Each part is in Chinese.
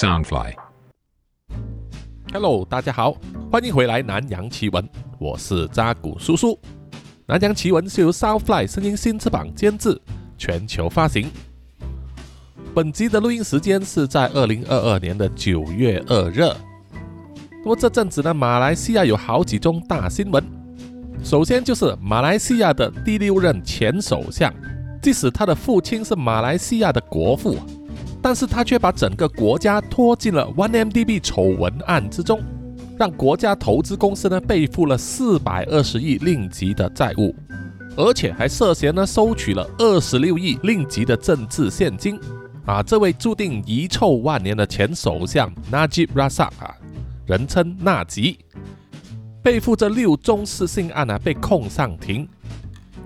Soundfly，Hello，大家好，欢迎回来南洋奇闻，我是扎古叔叔。南洋奇闻是由 Soundfly 声音新翅膀监制，全球发行。本集的录音时间是在二零二二年的九月二日。那么这阵子呢，马来西亚有好几宗大新闻。首先就是马来西亚的第六任前首相，即使他的父亲是马来西亚的国父。但是他却把整个国家拖进了 OneMDB 丑闻案之中，让国家投资公司呢背负了四百二十亿令吉的债务，而且还涉嫌呢收取了二十六亿令吉的政治现金。啊，这位注定遗臭万年的前首相 Najib Razak 啊，人称纳吉，背负着六宗失信案啊被控上庭，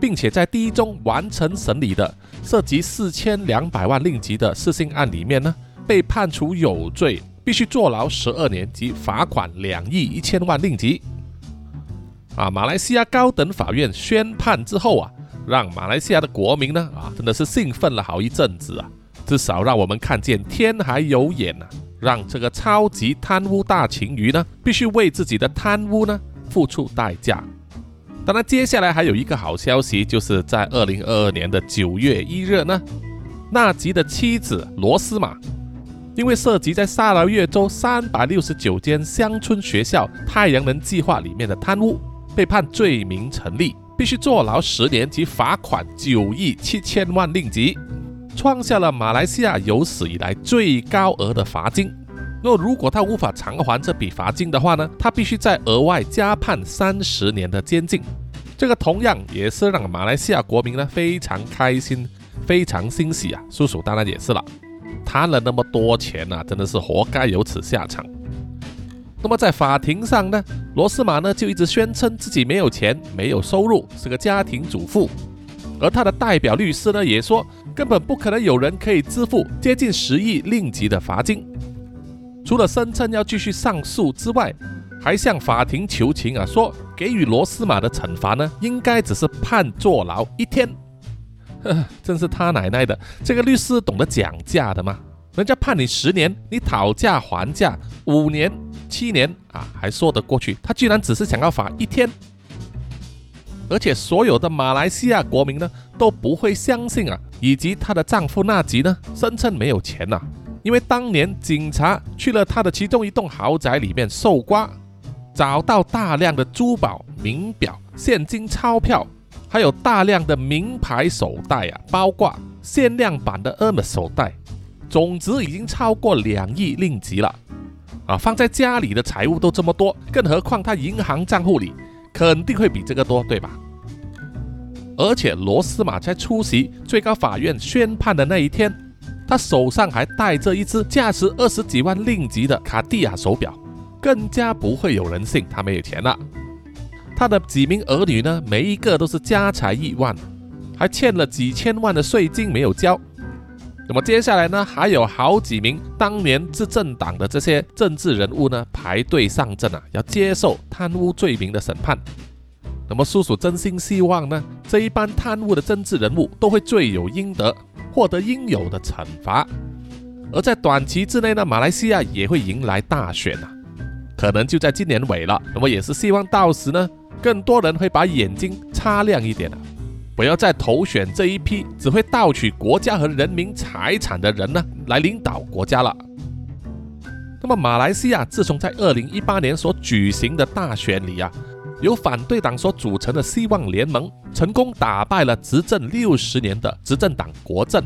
并且在第一宗完成审理的。涉及四千两百万令吉的失信案里面呢，被判处有罪，必须坐牢十二年及罚款两亿一千万令吉。啊，马来西亚高等法院宣判之后啊，让马来西亚的国民呢啊，真的是兴奋了好一阵子啊，至少让我们看见天还有眼呐，让这个超级贪污大情鱼呢，必须为自己的贪污呢付出代价。当然，接下来还有一个好消息，就是在二零二二年的九月一日呢，纳吉的妻子罗斯玛，因为涉及在沙劳越州三百六十九间乡村学校太阳能计划里面的贪污，被判罪名成立，必须坐牢十年及罚款九亿七千万令吉，创下了马来西亚有史以来最高额的罚金。若如果他无法偿还这笔罚金的话呢，他必须再额外加判三十年的监禁。这个同样也是让马来西亚国民呢非常开心、非常欣喜啊！叔叔当然也是了，贪了那么多钱呐，真的是活该有此下场。那么在法庭上呢，罗斯玛呢就一直宣称自己没有钱、没有收入，是个家庭主妇。而他的代表律师呢也说，根本不可能有人可以支付接近十亿令吉的罚金。除了声称要继续上诉之外，还向法庭求情啊，说给予罗斯玛的惩罚呢，应该只是判坐牢一天。呵，真是他奶奶的！这个律师懂得讲价的吗？人家判你十年，你讨价还价五年、七年啊，还说得过去。他居然只是想要罚一天，而且所有的马来西亚国民呢都不会相信啊，以及她的丈夫纳吉呢，声称没有钱呐。因为当年警察去了他的其中一栋豪宅里面搜刮，找到大量的珠宝、名表、现金钞票，还有大量的名牌手袋啊，包括限量版的 Hermes 手袋，总值已经超过两亿令吉了。啊，放在家里的财物都这么多，更何况他银行账户里肯定会比这个多，对吧？而且罗斯玛在出席最高法院宣判的那一天。他手上还戴着一只价值二十几万令吉的卡地亚手表，更加不会有人信他没有钱了。他的几名儿女呢，每一个都是家财亿万，还欠了几千万的税金没有交。那么接下来呢，还有好几名当年执政党的这些政治人物呢，排队上阵啊，要接受贪污罪名的审判。那么叔叔真心希望呢，这一班贪污的政治人物都会罪有应得。获得应有的惩罚，而在短期之内呢，马来西亚也会迎来大选啊，可能就在今年尾了。那么也是希望到时呢，更多人会把眼睛擦亮一点啊，不要再投选这一批只会盗取国家和人民财产的人呢来领导国家了。那么马来西亚自从在二零一八年所举行的大选里啊。由反对党所组成的希望联盟成功打败了执政六十年的执政党国政，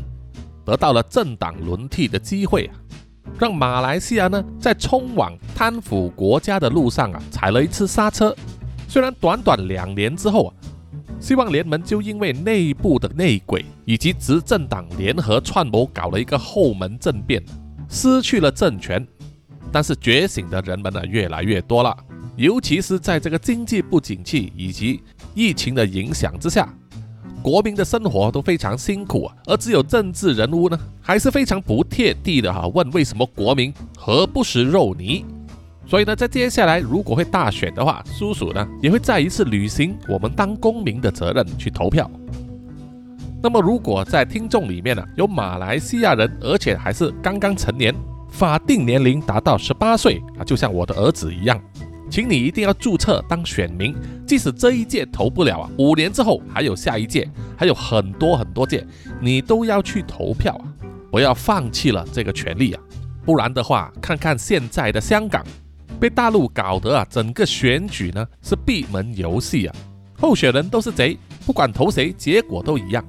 得到了政党轮替的机会啊，让马来西亚呢在冲往贪腐国家的路上啊踩了一次刹车。虽然短短两年之后啊，希望联盟就因为内部的内鬼以及执政党联合串谋搞了一个后门政变，失去了政权，但是觉醒的人们呢越来越多了。尤其是在这个经济不景气以及疫情的影响之下，国民的生活都非常辛苦啊。而只有政治人物呢，还是非常不贴地的哈，问为什么国民何不食肉糜？所以呢，在接下来如果会大选的话，叔叔呢也会再一次履行我们当公民的责任去投票。那么，如果在听众里面呢有马来西亚人，而且还是刚刚成年，法定年龄达到十八岁啊，就像我的儿子一样，请你一定要注册当选民。即使这一届投不了啊，五年之后还有下一届，还有很多很多届，你都要去投票啊！不要放弃了这个权利啊！不然的话，看看现在的香港，被大陆搞得啊，整个选举呢是闭门游戏啊，候选人都是贼，不管投谁，结果都一样。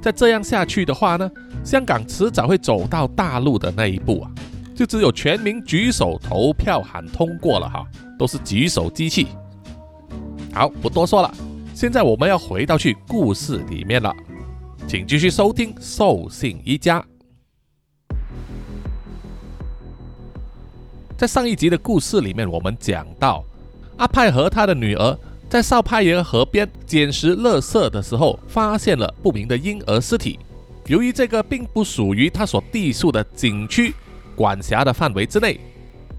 再这样下去的话呢，香港迟早会走到大陆的那一步啊，就只有全民举手投票喊通过了哈，都是举手机器。好，不多说了，现在我们要回到去故事里面了，请继续收听《兽性一家》。在上一集的故事里面，我们讲到阿派和他的女儿。在少派爷河边捡拾垃圾的时候，发现了不明的婴儿尸体。由于这个并不属于他所地属的景区管辖的范围之内，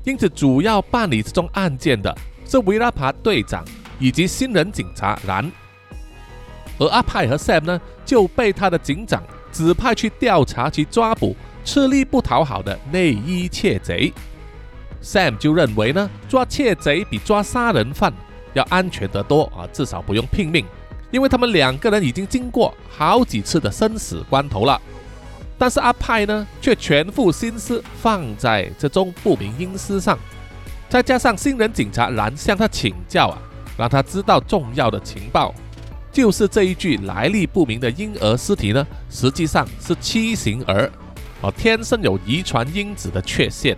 因此主要办理这宗案件的是维拉帕队长以及新人警察然。而阿派和 Sam 呢，就被他的警长指派去调查去抓捕吃力不讨好的内衣窃贼。Sam 就认为呢，抓窃贼比抓杀人犯。要安全得多啊，至少不用拼命，因为他们两个人已经经过好几次的生死关头了。但是阿派呢，却全副心思放在这宗不明阴尸上，再加上新人警察然向他请教啊，让他知道重要的情报，就是这一具来历不明的婴儿尸体呢，实际上是畸形儿，哦，天生有遗传因子的缺陷。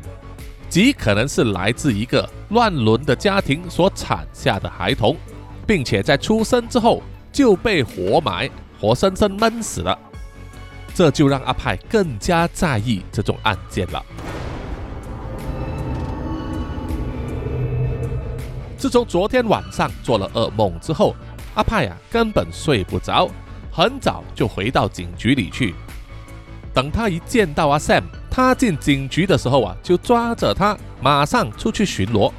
极可能是来自一个乱伦的家庭所产下的孩童，并且在出生之后就被活埋、活生生闷死了。这就让阿派更加在意这种案件了。自从昨天晚上做了噩梦之后，阿派啊根本睡不着，很早就回到警局里去。等他一见到阿 Sam。他进警局的时候啊，就抓着他马上出去巡逻，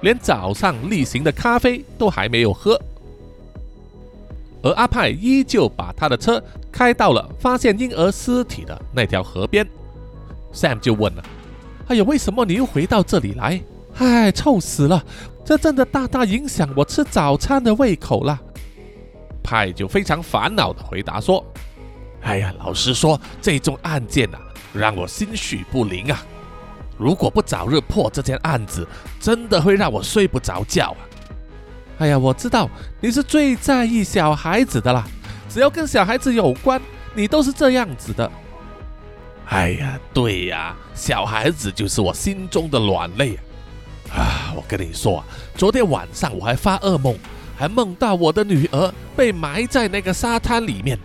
连早上例行的咖啡都还没有喝。而阿派依旧把他的车开到了发现婴儿尸体的那条河边。Sam 就问了：“哎呀，为什么你又回到这里来？唉，臭死了！这真的大大影响我吃早餐的胃口了。”派就非常烦恼的回答说：“哎呀，老实说，这宗案件啊。”让我心绪不宁啊！如果不早日破这件案子，真的会让我睡不着觉啊！哎呀，我知道你是最在意小孩子的啦，只要跟小孩子有关，你都是这样子的。哎呀，对呀，小孩子就是我心中的软肋啊！啊，我跟你说，啊昨天晚上我还发噩梦，还梦到我的女儿被埋在那个沙滩里面，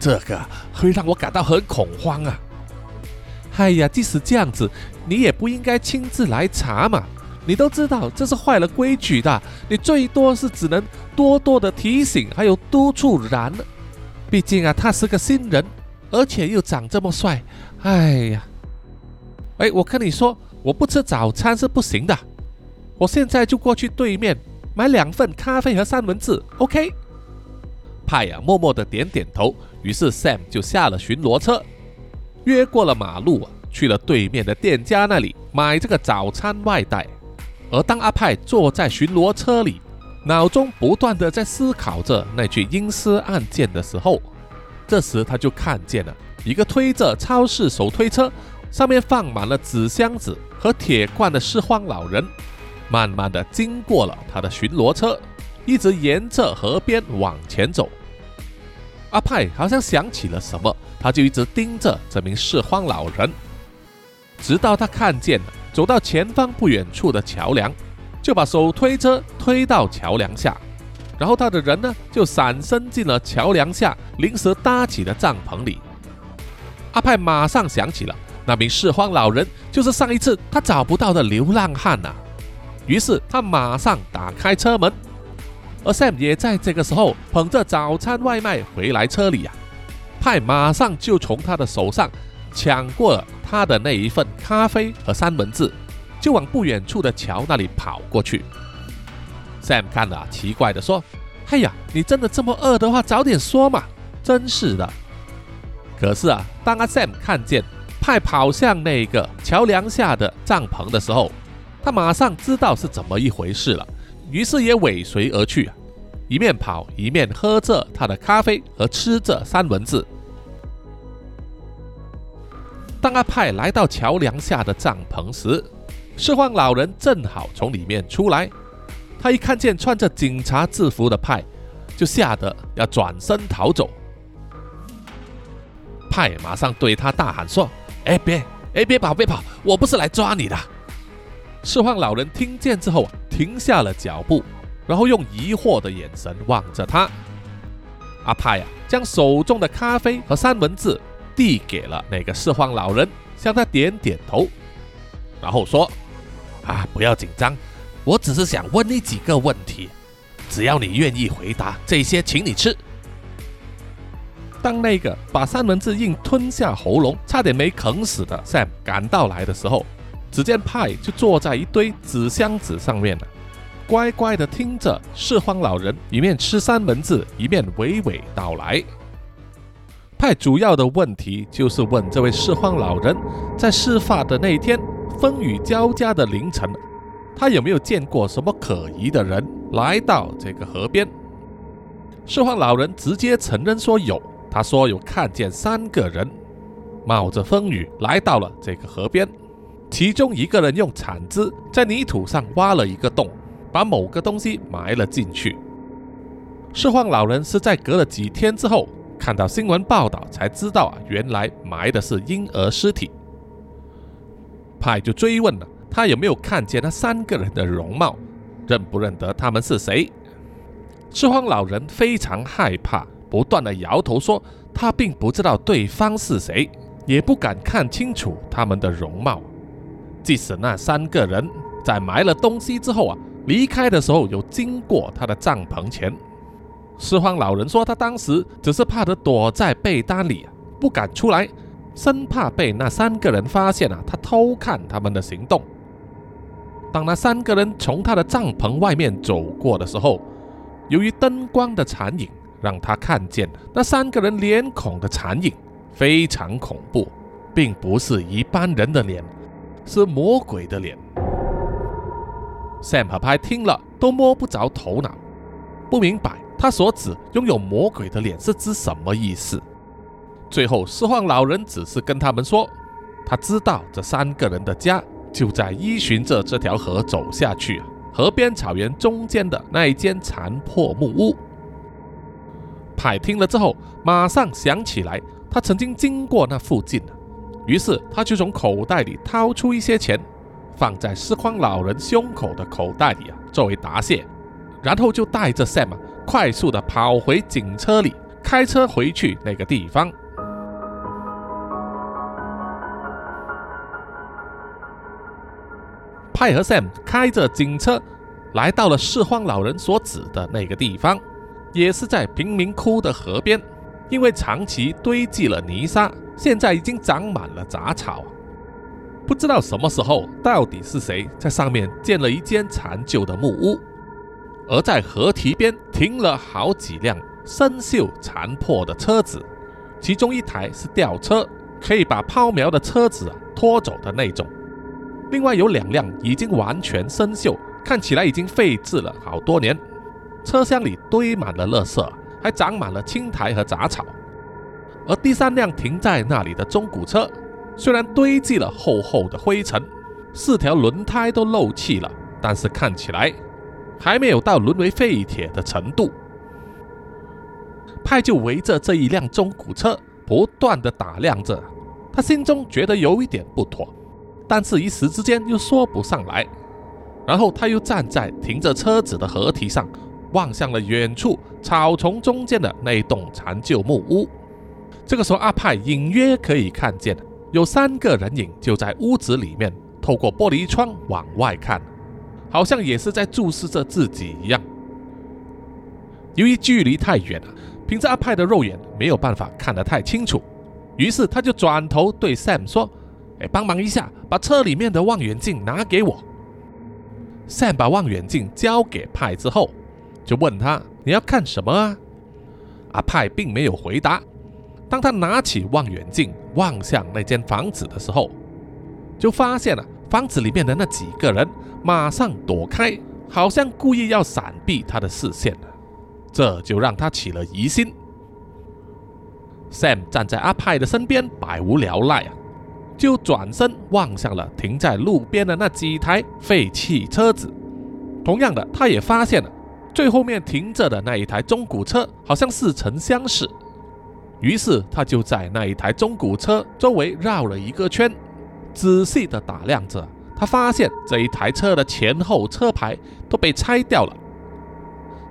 这个会让我感到很恐慌啊！哎呀，即使这样子，你也不应该亲自来查嘛。你都知道这是坏了规矩的，你最多是只能多多的提醒，还有督促然。毕竟啊，他是个新人，而且又长这么帅。哎呀，哎，我跟你说，我不吃早餐是不行的。我现在就过去对面买两份咖啡和三文治。OK。派呀，默默的点点头。于是 Sam 就下了巡逻车。越过了马路，去了对面的店家那里买这个早餐外带。而当阿派坐在巡逻车里，脑中不断的在思考着那具阴尸案件的时候，这时他就看见了一个推着超市手推车，上面放满了纸箱子和铁罐的拾荒老人，慢慢的经过了他的巡逻车，一直沿着河边往前走。阿派好像想起了什么。他就一直盯着这名拾荒老人，直到他看见走到前方不远处的桥梁，就把手推车推到桥梁下，然后他的人呢就闪身进了桥梁下临时搭起的帐篷里。阿派马上想起了那名拾荒老人就是上一次他找不到的流浪汉呐，于是他马上打开车门，而 Sam 也在这个时候捧着早餐外卖回来车里呀。派马上就从他的手上抢过了他的那一份咖啡和三文治，就往不远处的桥那里跑过去。Sam 看了，奇怪的说：“哎呀，你真的这么饿的话，早点说嘛！真是的。”可是啊，当阿 Sam 看见派跑向那个桥梁下的帐篷的时候，他马上知道是怎么一回事了，于是也尾随而去，一面跑一面喝着他的咖啡和吃着三文治。当阿派来到桥梁下的帐篷时，释放老人正好从里面出来。他一看见穿着警察制服的派，就吓得要转身逃走。派马上对他大喊说：“哎，别，哎，别跑，别跑！我不是来抓你的。”释放老人听见之后停下了脚步，然后用疑惑的眼神望着他。阿派呀，将手中的咖啡和三文治递给了那个拾荒老人，向他点点头，然后说：“啊，不要紧张，我只是想问你几个问题，只要你愿意回答，这些请你吃。”当那个把三文治硬吞下喉咙，差点没啃死的 Sam 赶到来的时候，只见派就坐在一堆纸箱子上面了，乖乖的听着拾荒老人一面吃三文治，一面娓娓道来。派主要的问题就是问这位拾荒老人，在事发的那一天风雨交加的凌晨，他有没有见过什么可疑的人来到这个河边？拾荒老人直接承认说有。他说有看见三个人冒着风雨来到了这个河边，其中一个人用铲子在泥土上挖了一个洞，把某个东西埋了进去。拾荒老人是在隔了几天之后看到新闻报道才知道啊，原来埋的是婴儿尸体。派就追问了他有没有看见那三个人的容貌，认不认得他们是谁？拾荒老人非常害怕。不断的摇头说，他并不知道对方是谁，也不敢看清楚他们的容貌。即使那三个人在埋了东西之后啊，离开的时候有经过他的帐篷前，拾荒老人说，他当时只是怕得躲在被单里，不敢出来，生怕被那三个人发现啊，他偷看他们的行动。当那三个人从他的帐篷外面走过的时候，由于灯光的残影。让他看见那三个人脸孔的残影，非常恐怖，并不是一般人的脸，是魔鬼的脸。Sam 和派听了都摸不着头脑，不明白他所指拥有魔鬼的脸是指什么意思。最后，拾荒老人只是跟他们说，他知道这三个人的家就在依循着这条河走下去，河边草原中间的那一间残破木屋。派听了之后，马上想起来，他曾经经过那附近，于是他就从口袋里掏出一些钱，放在拾荒老人胸口的口袋里啊，作为答谢，然后就带着 Sam 快速的跑回警车里，开车回去那个地方。派和 Sam 开着警车，来到了拾荒老人所指的那个地方。也是在贫民窟的河边，因为长期堆积了泥沙，现在已经长满了杂草。不知道什么时候，到底是谁在上面建了一间残旧的木屋，而在河堤边停了好几辆生锈残破的车子，其中一台是吊车，可以把抛锚的车子啊拖走的那种。另外有两辆已经完全生锈，看起来已经废置了好多年。车厢里堆满了垃圾，还长满了青苔和杂草。而第三辆停在那里的中古车，虽然堆积了厚厚的灰尘，四条轮胎都漏气了，但是看起来还没有到沦为废铁的程度。派就围着这一辆中古车不断的打量着，他心中觉得有一点不妥，但是一时之间又说不上来。然后他又站在停着车子的河堤上。望向了远处草丛中间的那栋残旧木屋。这个时候，阿派隐约可以看见有三个人影就在屋子里面，透过玻璃窗往外看，好像也是在注视着自己一样。由于距离太远了，凭着阿派的肉眼没有办法看得太清楚，于是他就转头对 Sam 说：“哎，帮忙一下，把车里面的望远镜拿给我。”Sam 把望远镜交给派之后。就问他你要看什么啊？阿派并没有回答，当他拿起望远镜望向那间房子的时候，就发现了房子里面的那几个人马上躲开，好像故意要闪避他的视线这就让他起了疑心。Sam 站在阿派的身边，百无聊赖啊，就转身望向了停在路边的那几台废弃车子。同样的，他也发现了最后面停着的那一台中古车，好像似曾相识。于是他就在那一台中古车周围绕了一个圈，仔细的打量着。他发现这一台车的前后车牌都被拆掉了。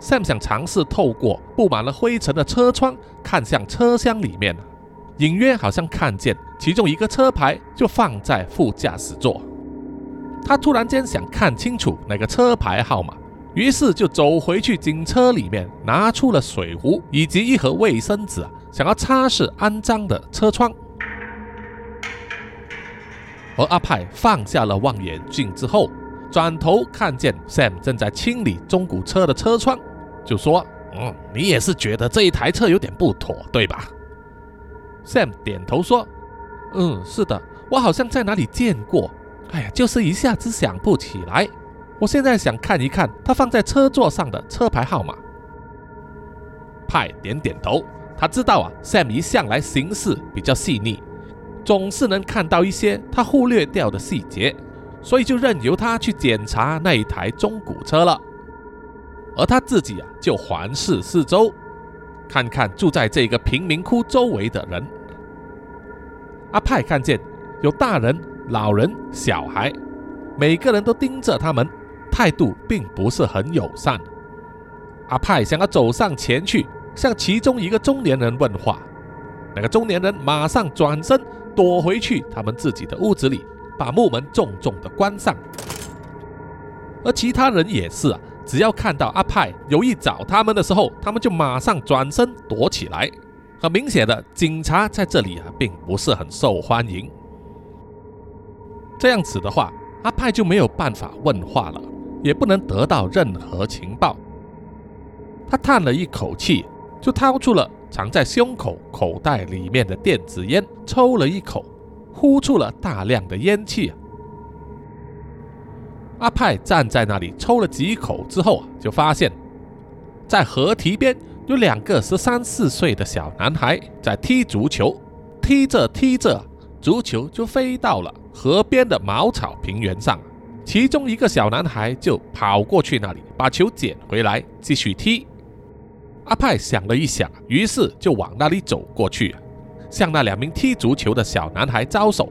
Sam 想尝试透过布满了灰尘的车窗看向车厢里面，隐约好像看见其中一个车牌就放在副驾驶座。他突然间想看清楚那个车牌号码，于是就走回去警车里面，拿出了水壶以及一盒卫生纸。想要擦拭肮脏的车窗，而阿派放下了望远镜之后，转头看见 Sam 正在清理中古车的车窗，就说：“嗯，你也是觉得这一台车有点不妥，对吧？”Sam 点头说：“嗯，是的，我好像在哪里见过。哎呀，就是一下子想不起来。我现在想看一看他放在车座上的车牌号码。”派点点头。他知道啊，Sam 一向来行事比较细腻，总是能看到一些他忽略掉的细节，所以就任由他去检查那一台中古车了。而他自己啊，就环视四周，看看住在这个贫民窟周围的人。阿派看见有大人、老人、小孩，每个人都盯着他们，态度并不是很友善。阿派想要走上前去。向其中一个中年人问话，那个中年人马上转身躲回去他们自己的屋子里，把木门重重的关上。而其他人也是啊，只要看到阿派有意找他们的时候，他们就马上转身躲起来。很明显的，警察在这里啊，并不是很受欢迎。这样子的话，阿派就没有办法问话了，也不能得到任何情报。他叹了一口气。就掏出了藏在胸口口袋里面的电子烟，抽了一口，呼出了大量的烟气。阿派站在那里抽了几口之后啊，就发现，在河堤边有两个十三四岁的小男孩在踢足球，踢着踢着，足球就飞到了河边的茅草平原上，其中一个小男孩就跑过去那里，把球捡回来继续踢。阿派想了一想，于是就往那里走过去，向那两名踢足球的小男孩招手。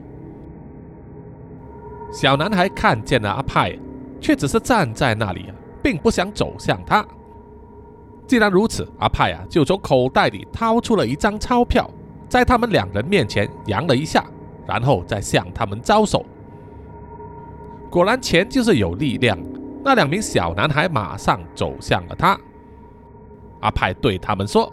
小男孩看见了阿派，却只是站在那里，并不想走向他。既然如此，阿派啊，就从口袋里掏出了一张钞票，在他们两人面前扬了一下，然后再向他们招手。果然，钱就是有力量。那两名小男孩马上走向了他。阿派对他们说：“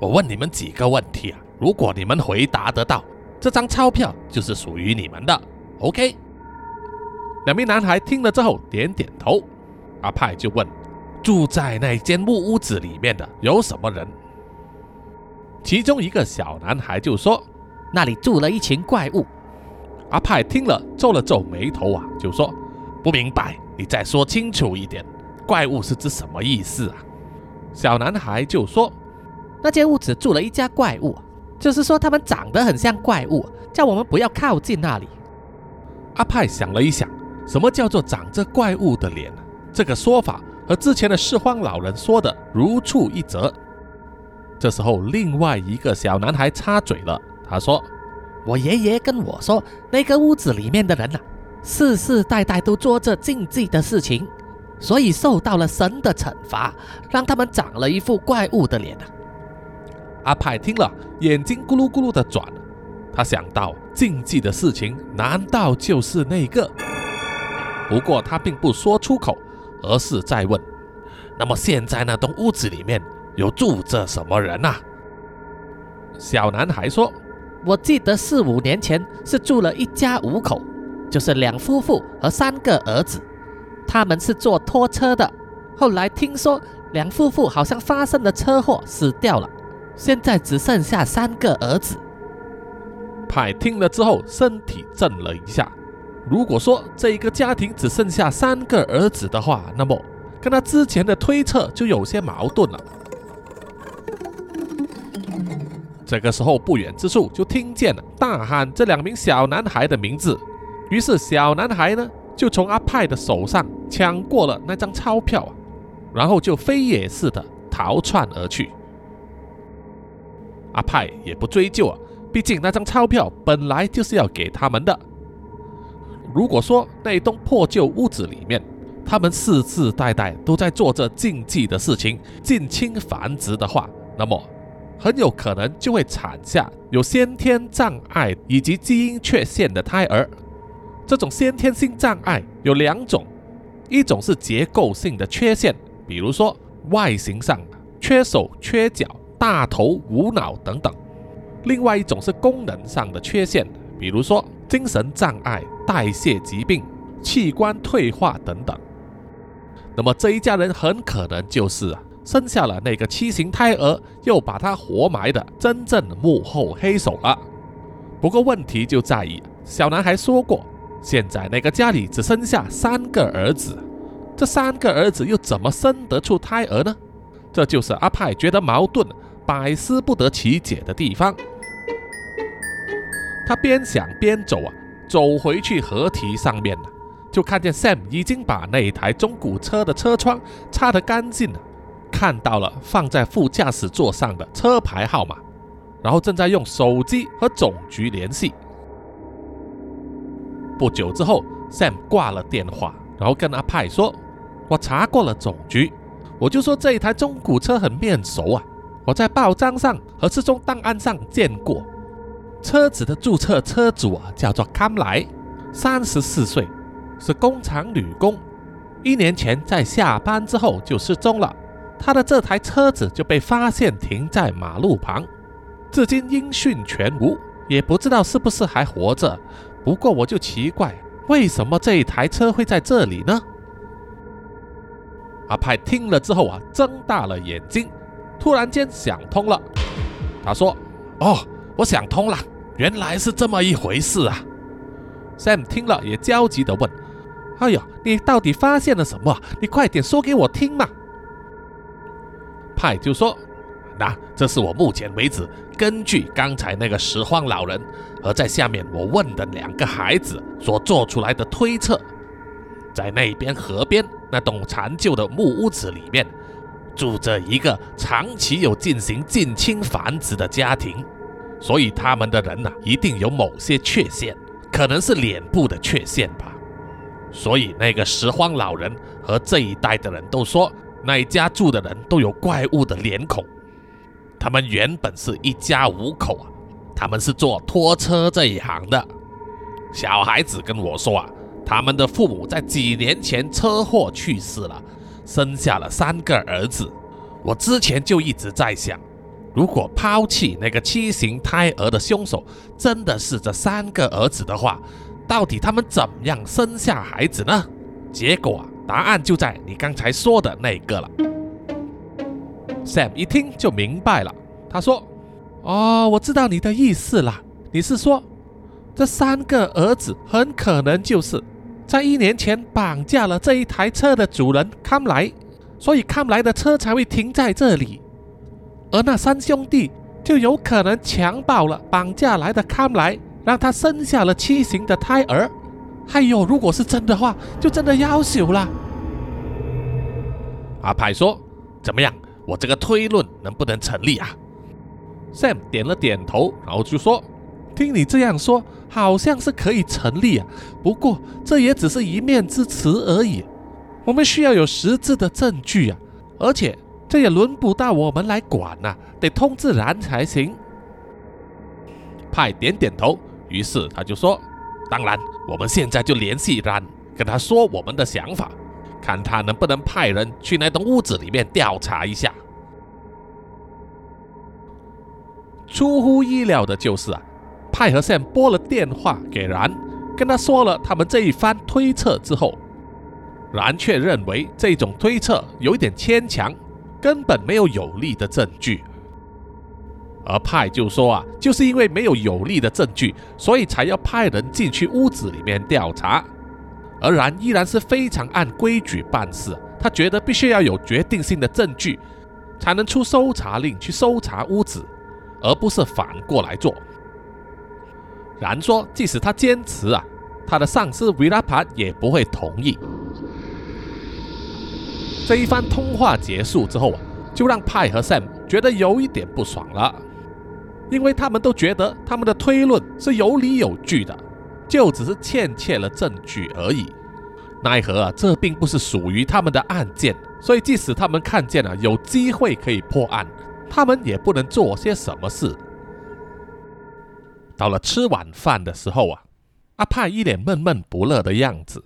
我问你们几个问题啊，如果你们回答得到，这张钞票就是属于你们的。”OK。两名男孩听了之后点点头。阿派就问：“住在那间木屋子里面的有什么人？”其中一个小男孩就说：“那里住了一群怪物。”阿派听了皱了皱眉头啊，就说：“不明白，你再说清楚一点，怪物是指什么意思啊？”小男孩就说：“那间屋子住了一家怪物，就是说他们长得很像怪物，叫我们不要靠近那里。”阿派想了一想，什么叫做长着怪物的脸？这个说法和之前的拾荒老人说的如出一辙。这时候，另外一个小男孩插嘴了，他说：“我爷爷跟我说，那个屋子里面的人呐，世世代代都做着禁忌的事情。”所以受到了神的惩罚，让他们长了一副怪物的脸啊！阿派听了，眼睛咕噜咕噜的转，他想到禁忌的事情，难道就是那个？不过他并不说出口，而是在问：那么现在那栋屋子里面有住着什么人啊？小男孩说：“我记得四五年前是住了一家五口，就是两夫妇和三个儿子。”他们是坐拖车的，后来听说两夫妇好像发生了车祸死掉了，现在只剩下三个儿子。派听了之后，身体震了一下。如果说这一个家庭只剩下三个儿子的话，那么跟他之前的推测就有些矛盾了。这个时候，不远之处就听见了大喊这两名小男孩的名字。于是，小男孩呢就从阿派的手上抢过了那张钞票，然后就飞也似的逃窜而去。阿派也不追究啊，毕竟那张钞票本来就是要给他们的。如果说那栋破旧屋子里面，他们世世代代都在做着禁忌的事情，近亲繁殖的话，那么。很有可能就会产下有先天障碍以及基因缺陷的胎儿。这种先天性障碍有两种，一种是结构性的缺陷，比如说外形上缺手缺脚、大头无脑等等；另外一种是功能上的缺陷，比如说精神障碍、代谢疾病、器官退化等等。那么这一家人很可能就是。生下了那个畸形胎儿，又把他活埋的真正幕后黑手了。不过问题就在于，小男孩说过，现在那个家里只剩下三个儿子，这三个儿子又怎么生得出胎儿呢？这就是阿派觉得矛盾、百思不得其解的地方。他边想边走啊，走回去河堤上面了，就看见 Sam 已经把那台中古车的车窗擦得干净了。看到了放在副驾驶座上的车牌号码，然后正在用手机和总局联系。不久之后，Sam 挂了电话，然后跟阿派说：“我查过了总局，我就说这一台中古车很面熟啊，我在报章上和失踪档案上见过。车子的注册车主啊，叫做康莱，三十四岁，是工厂女工，一年前在下班之后就失踪了。”他的这台车子就被发现停在马路旁，至今音讯全无，也不知道是不是还活着。不过我就奇怪，为什么这一台车会在这里呢？阿派听了之后啊，睁大了眼睛，突然间想通了。他说：“哦，我想通了，原来是这么一回事啊。”Sam 听了也焦急地问：“哎呀，你到底发现了什么？你快点说给我听嘛！”派就说：“那这是我目前为止根据刚才那个拾荒老人和在下面我问的两个孩子所做出来的推测，在那边河边那栋残旧的木屋子里面，住着一个长期有进行近亲繁殖的家庭，所以他们的人呐一定有某些缺陷，可能是脸部的缺陷吧。所以那个拾荒老人和这一代的人都说。”那一家住的人都有怪物的脸孔，他们原本是一家五口啊，他们是做拖车这一行的。小孩子跟我说啊，他们的父母在几年前车祸去世了，生下了三个儿子。我之前就一直在想，如果抛弃那个畸形胎儿的凶手真的是这三个儿子的话，到底他们怎么样生下孩子呢？结果。答案就在你刚才说的那个了。Sam 一听就明白了，他说：“哦，我知道你的意思了。你是说，这三个儿子很可能就是在一年前绑架了这一台车的主人康莱，所以康莱的车才会停在这里，而那三兄弟就有可能强暴了绑架来的康莱，让他生下了畸形的胎儿。”哎呦，如果是真的话，就真的要朽了。阿派说：“怎么样，我这个推论能不能成立啊？”Sam 点了点头，然后就说：“听你这样说，好像是可以成立啊。不过这也只是一面之词而已，我们需要有实质的证据啊。而且这也轮不到我们来管呐，得通知然才行。”派点点头，于是他就说。当然，我们现在就联系然，跟他说我们的想法，看他能不能派人去那栋屋子里面调查一下。出乎意料的就是啊，派和线拨了电话给然，跟他说了他们这一番推测之后，然却认为这种推测有一点牵强，根本没有有力的证据。而派就说啊，就是因为没有有力的证据，所以才要派人进去屋子里面调查。而然依然是非常按规矩办事，他觉得必须要有决定性的证据，才能出搜查令去搜查屋子，而不是反过来做。然说，即使他坚持啊，他的上司维拉帕也不会同意。这一番通话结束之后啊，就让派和 Sam 觉得有一点不爽了，因为他们都觉得他们的推论是有理有据的。就只是欠缺了证据而已，奈何啊，这并不是属于他们的案件，所以即使他们看见了有机会可以破案，他们也不能做些什么事。到了吃晚饭的时候啊，阿派一脸闷闷不乐的样子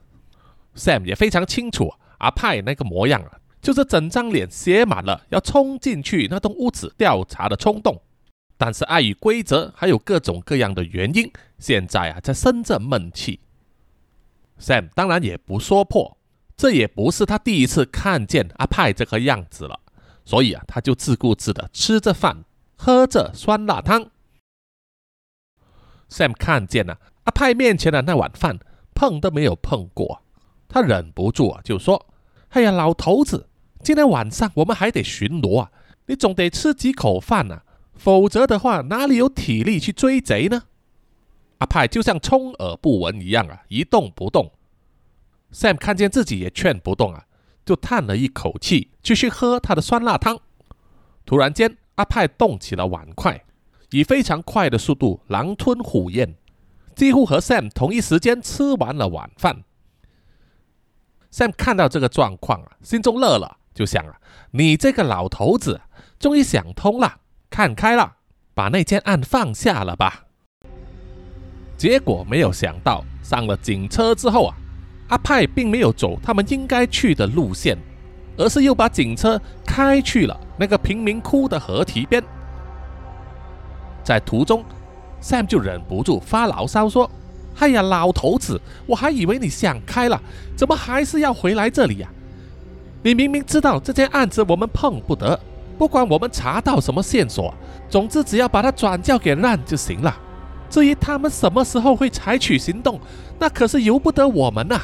，Sam 也非常清楚阿派那个模样啊，就是整张脸写满了要冲进去那栋屋子调查的冲动。但是碍于规则，还有各种各样的原因，现在啊在生着闷气。Sam 当然也不说破，这也不是他第一次看见阿派这个样子了，所以啊他就自顾自的吃着饭，喝着酸辣汤。Sam 看见了阿派面前的那碗饭，碰都没有碰过，他忍不住啊就说：“哎呀，老头子，今天晚上我们还得巡逻啊，你总得吃几口饭啊。”否则的话，哪里有体力去追贼呢？阿派就像充耳不闻一样啊，一动不动。Sam 看见自己也劝不动啊，就叹了一口气，继续喝他的酸辣汤。突然间，阿派动起了碗筷，以非常快的速度狼吞虎咽，几乎和 Sam 同一时间吃完了晚饭。Sam 看到这个状况啊，心中乐了，就想啊，你这个老头子终于想通了。看开了，把那件案放下了吧。结果没有想到，上了警车之后啊，阿派并没有走他们应该去的路线，而是又把警车开去了那个贫民窟的河堤边。在途中，Sam 就忍不住发牢骚说：“哎呀，老头子，我还以为你想开了，怎么还是要回来这里呀？你明明知道这件案子我们碰不得。”不管我们查到什么线索，总之只要把它转交给烂就行了。至于他们什么时候会采取行动，那可是由不得我们呐。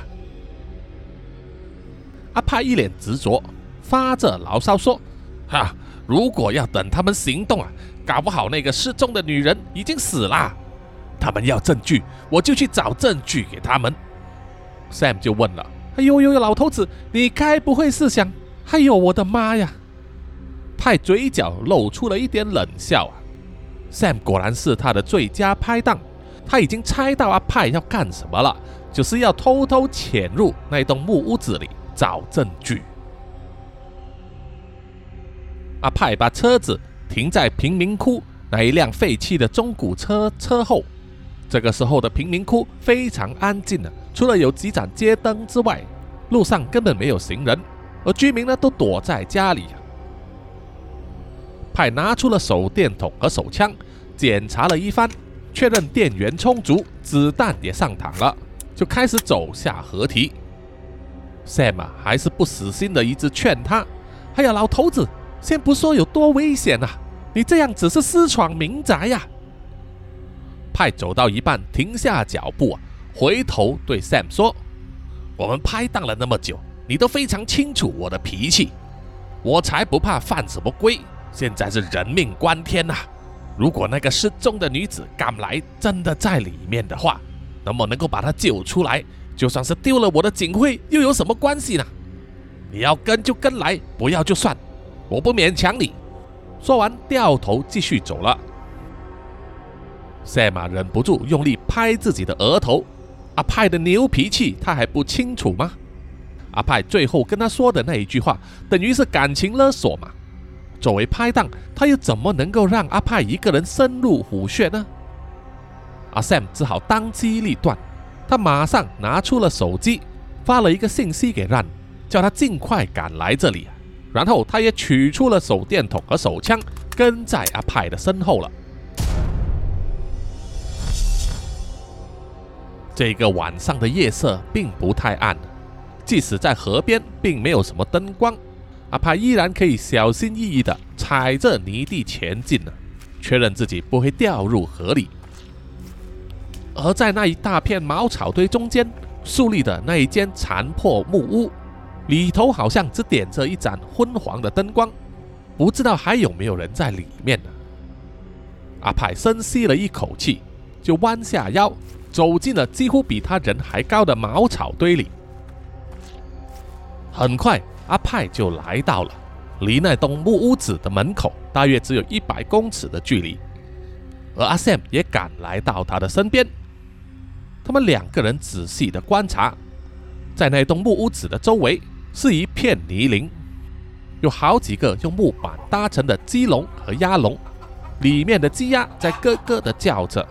阿派一脸执着，发着牢骚说：“哈，如果要等他们行动啊，搞不好那个失踪的女人已经死了。他们要证据，我就去找证据给他们。”Sam 就问了：“哎呦呦，老头子，你该不会是想……哎呦，我的妈呀！”派嘴角露出了一点冷笑啊，Sam 果然是他的最佳拍档，他已经猜到阿派要干什么了，就是要偷偷潜入那栋木屋子里找证据。阿派把车子停在贫民窟那一辆废弃的中古车车后，这个时候的贫民窟非常安静的，除了有几盏街灯之外，路上根本没有行人，而居民呢都躲在家里。派拿出了手电筒和手枪，检查了一番，确认电源充足，子弹也上膛了，就开始走下河堤。Sam，还是不死心的，一直劝他：“哎呀，老头子，先不说有多危险啊，你这样只是私闯民宅呀。”派走到一半，停下脚步，回头对 Sam 说：“我们拍档了那么久，你都非常清楚我的脾气，我才不怕犯什么规。”现在是人命关天呐！如果那个失踪的女子赶来，真的在里面的话，那么能够把她救出来，就算是丢了我的警徽，又有什么关系呢？你要跟就跟来，不要就算，我不勉强你。说完，掉头继续走了。赛马忍不住用力拍自己的额头。阿派的牛脾气，他还不清楚吗？阿派最后跟他说的那一句话，等于是感情勒索嘛。作为拍档，他又怎么能够让阿派一个人深入虎穴呢？阿 Sam 只好当机立断，他马上拿出了手机，发了一个信息给 Run，叫他尽快赶来这里。然后他也取出了手电筒和手枪，跟在阿派的身后了。这个晚上的夜色并不太暗，即使在河边，并没有什么灯光。阿派依然可以小心翼翼地踩着泥地前进呢。确认自己不会掉入河里。而在那一大片茅草堆中间竖立的那一间残破木屋，里头好像只点着一盏昏黄的灯光，不知道还有没有人在里面呢。阿派深吸了一口气，就弯下腰，走进了几乎比他人还高的茅草堆里。很快，阿派就来到了离那栋木屋子的门口大约只有一百公尺的距离，而阿 Sam 也赶来到他的身边。他们两个人仔细的观察，在那栋木屋子的周围是一片泥泞，有好几个用木板搭成的鸡笼和鸭笼。里面的鸡鸭在咯咯的叫着，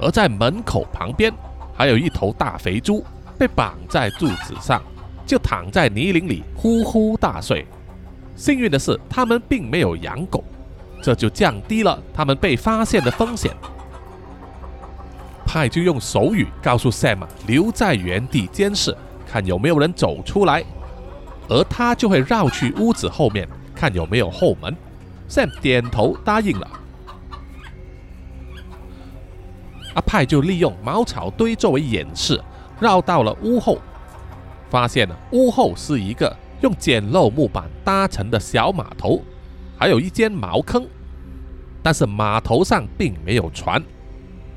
而在门口旁边还有一头大肥猪被绑在柱子上，就躺在泥泞里呼呼大睡。幸运的是，他们并没有养狗，这就降低了他们被发现的风险。派就用手语告诉 Sam 留在原地监视，看有没有人走出来，而他就会绕去屋子后面看有没有后门。Sam 点头答应了，阿派就利用茅草堆作为掩饰，绕到了屋后，发现了屋后是一个用简陋木板搭成的小码头，还有一间茅坑，但是码头上并没有船，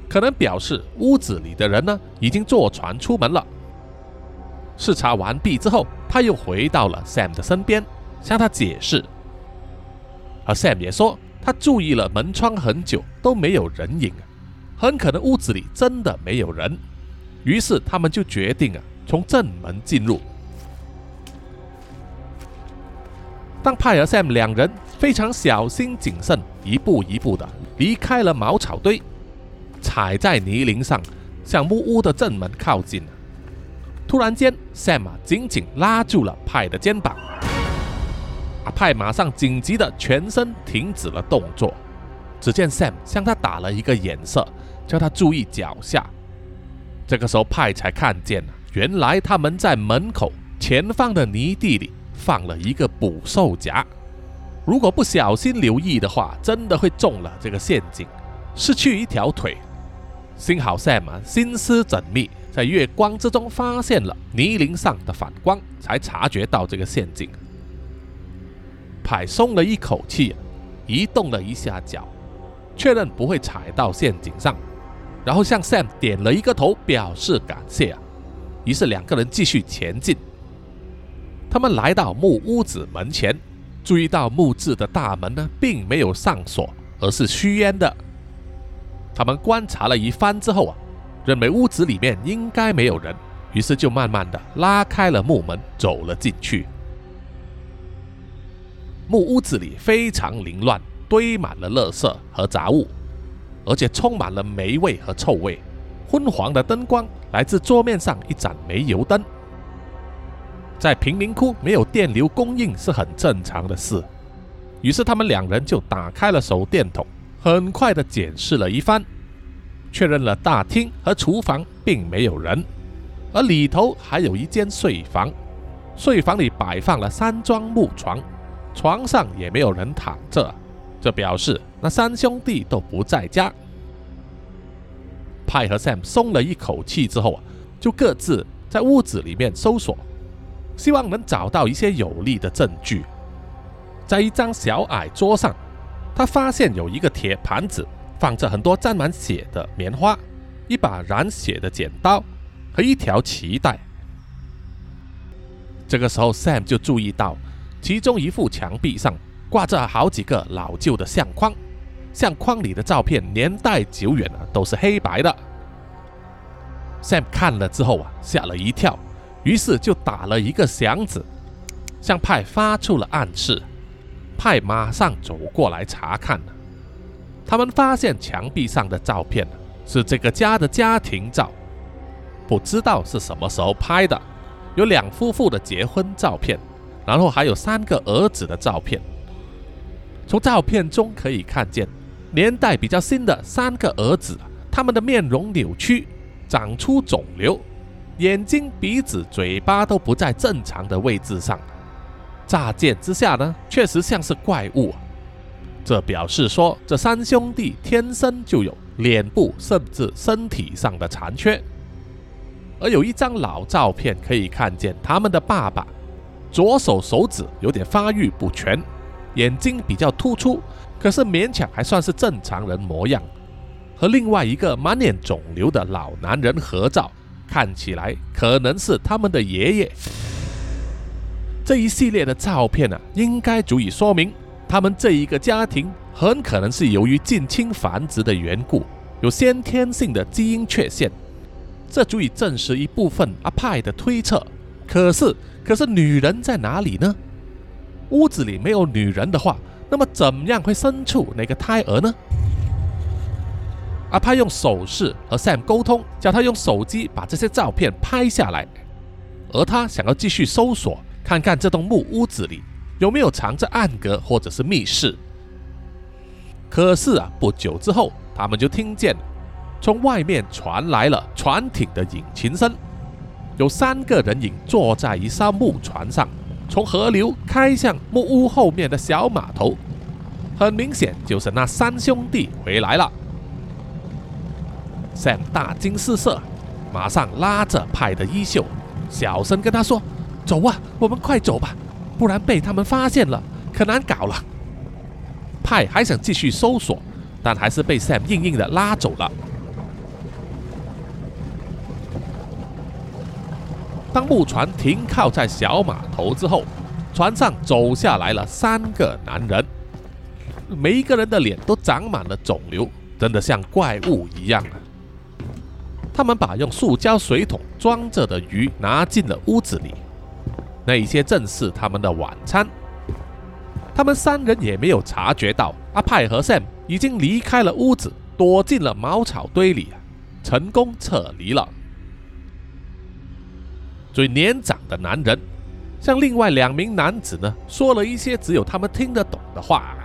可能表示屋子里的人呢已经坐船出门了。视察完毕之后，他又回到了 Sam 的身边，向他解释。而 Sam 也说，他注意了门窗很久都没有人影，很可能屋子里真的没有人。于是他们就决定啊，从正门进入。当派和 Sam 两人非常小心谨慎，一步一步的离开了茅草堆，踩在泥泞上，向木屋的正门靠近。突然间，Sam 紧紧拉住了派的肩膀。阿派马上紧急的全身停止了动作，只见 Sam 向他打了一个眼色，叫他注意脚下。这个时候，派才看见，原来他们在门口前方的泥地里放了一个捕兽夹。如果不小心留意的话，真的会中了这个陷阱，失去一条腿。幸好 Sam 心思缜密，在月光之中发现了泥泞上的反光，才察觉到这个陷阱。派松了一口气，移动了一下脚，确认不会踩到陷阱上，然后向 Sam 点了一个头，表示感谢啊。于是两个人继续前进。他们来到木屋子门前，注意到木质的大门呢，并没有上锁，而是虚掩的。他们观察了一番之后啊，认为屋子里面应该没有人，于是就慢慢的拉开了木门，走了进去。木屋子里非常凌乱，堆满了垃圾和杂物，而且充满了霉味和臭味。昏黄的灯光来自桌面上一盏煤油灯。在贫民窟，没有电流供应是很正常的事。于是他们两人就打开了手电筒，很快的检视了一番，确认了大厅和厨房并没有人，而里头还有一间睡房，睡房里摆放了三张木床。床上也没有人躺着，这表示那三兄弟都不在家。派和 Sam 松了一口气之后啊，就各自在屋子里面搜索，希望能找到一些有力的证据。在一张小矮桌上，他发现有一个铁盘子，放着很多沾满血的棉花，一把染血的剪刀和一条脐带。这个时候，Sam 就注意到。其中一幅墙壁上挂着好几个老旧的相框，相框里的照片年代久远啊，都是黑白的。Sam 看了之后啊，吓了一跳，于是就打了一个响指，向派发出了暗示。派马上走过来查看，他们发现墙壁上的照片是这个家的家庭照，不知道是什么时候拍的，有两夫妇的结婚照片。然后还有三个儿子的照片，从照片中可以看见，年代比较新的三个儿子，他们的面容扭曲，长出肿瘤，眼睛、鼻子、嘴巴都不在正常的位置上。乍见之下呢，确实像是怪物。这表示说这三兄弟天生就有脸部甚至身体上的残缺。而有一张老照片可以看见，他们的爸爸左手手指有点发育不全，眼睛比较突出，可是勉强还算是正常人模样。和另外一个满脸肿瘤的老男人合照，看起来可能是他们的爷爷。这一系列的照片呢，应该足以说明他们这一个家庭很可能是由于近亲繁殖的缘故，有先天性的基因缺陷。这足以证实一部分阿派的推测。可是，可是女人在哪里呢？屋子里没有女人的话，那么怎么样会生出那个胎儿呢？阿派用手势和 Sam 沟通，叫他用手机把这些照片拍下来。而他想要继续搜索，看看这栋木屋子里有没有藏着暗格或者是密室。可是啊，不久之后，他们就听见。从外面传来了船艇的引擎声，有三个人影坐在一艘木船上，从河流开向木屋后面的小码头。很明显，就是那三兄弟回来了。Sam 大惊失色，马上拉着派的衣袖，小声跟他说：“走啊，我们快走吧，不然被他们发现了，可难搞了。”派还想继续搜索，但还是被 Sam 硬硬的拉走了。当木船停靠在小码头之后，船上走下来了三个男人，每一个人的脸都长满了肿瘤，真的像怪物一样！他们把用塑胶水桶装着的鱼拿进了屋子里，那一些正是他们的晚餐。他们三人也没有察觉到阿派和 Sam 已经离开了屋子，躲进了茅草堆里，成功撤离了。最年长的男人向另外两名男子呢说了一些只有他们听得懂的话，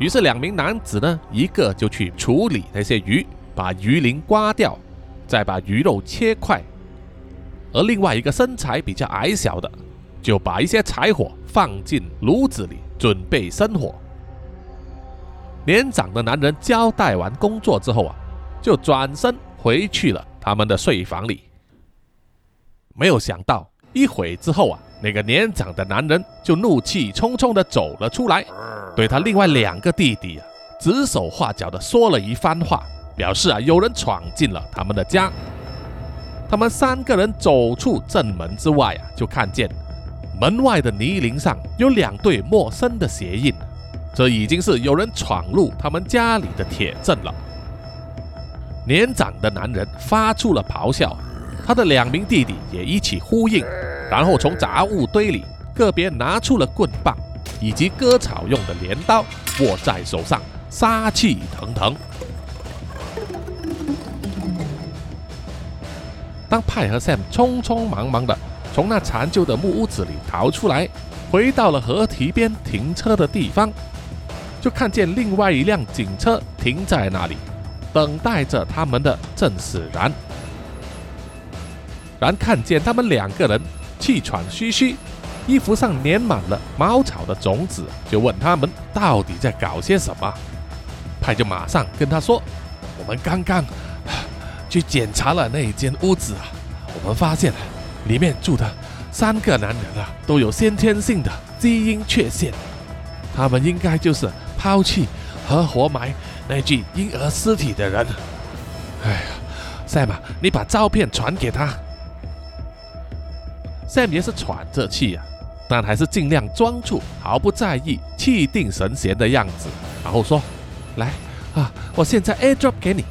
于是两名男子呢一个就去处理那些鱼，把鱼鳞刮掉，再把鱼肉切块，而另外一个身材比较矮小的就把一些柴火放进炉子里准备生火。年长的男人交代完工作之后啊，就转身回去了他们的睡房里。没有想到，一会之后啊，那个年长的男人就怒气冲冲地走了出来，对他另外两个弟弟啊，指手画脚地说了一番话，表示啊，有人闯进了他们的家。他们三个人走出正门之外啊，就看见门外的泥泞上有两对陌生的鞋印，这已经是有人闯入他们家里的铁证了。年长的男人发出了咆哮。他的两名弟弟也一起呼应，然后从杂物堆里个别拿出了棍棒以及割草用的镰刀，握在手上，杀气腾腾。当派和 Sam 匆匆忙忙的从那残旧的木屋子里逃出来，回到了河堤边停车的地方，就看见另外一辆警车停在那里，等待着他们的正是然。然看见他们两个人气喘吁吁，衣服上粘满了茅草的种子，就问他们到底在搞些什么。派就马上跟他说：“我们刚刚去检查了那一间屋子啊，我们发现里面住的三个男人啊，都有先天性的基因缺陷，他们应该就是抛弃和活埋那具婴儿尸体的人。”哎呀，赛马，你把照片传给他。Sam 也是喘着气啊，但还是尽量装出毫不在意、气定神闲的样子，然后说：“来啊，我现在 AirDrop 给你。”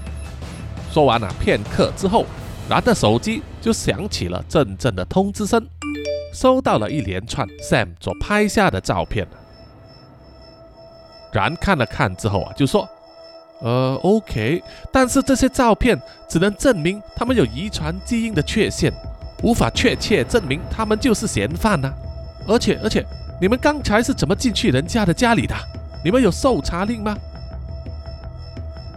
说完了，片刻之后，然的手机就响起了阵阵的通知声，收到了一连串 Sam 所拍下的照片。然看了看之后啊，就说：“呃，OK，但是这些照片只能证明他们有遗传基因的缺陷。”无法确切证明他们就是嫌犯呢，而且而且，你们刚才是怎么进去人家的家里的？你们有搜查令吗？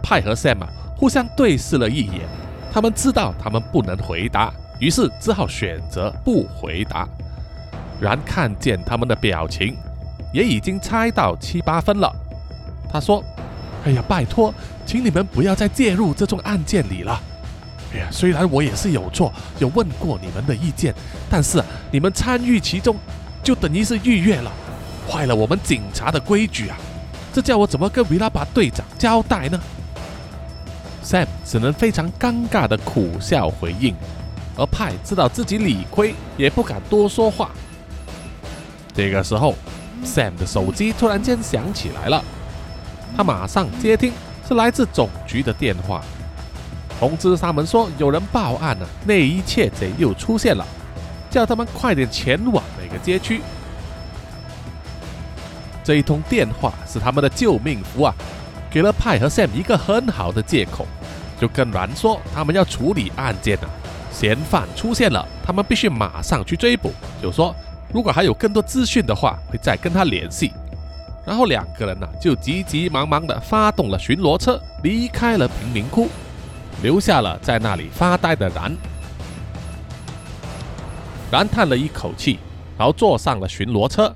派和 Sam 互相对视了一眼，他们知道他们不能回答，于是只好选择不回答。然看见他们的表情，也已经猜到七八分了。他说：“哎呀，拜托，请你们不要再介入这种案件里了。哎呀，虽然我也是有错，有问过你们的意见，但是你们参与其中，就等于是逾越了，坏了我们警察的规矩啊！这叫我怎么跟维拉巴队长交代呢？”Sam 只能非常尴尬的苦笑回应，而派知道自己理亏，也不敢多说话。这个时候，Sam 的手机突然间响起来了。他马上接听，是来自总局的电话，通知他们说有人报案了，内衣窃贼又出现了，叫他们快点前往那个街区。这一通电话是他们的救命符啊，给了派和 Sam 一个很好的借口，就跟然说他们要处理案件了，嫌犯出现了，他们必须马上去追捕，就说如果还有更多资讯的话，会再跟他联系。然后两个人呢，就急急忙忙地发动了巡逻车，离开了贫民窟，留下了在那里发呆的然。然叹了一口气，然后坐上了巡逻车。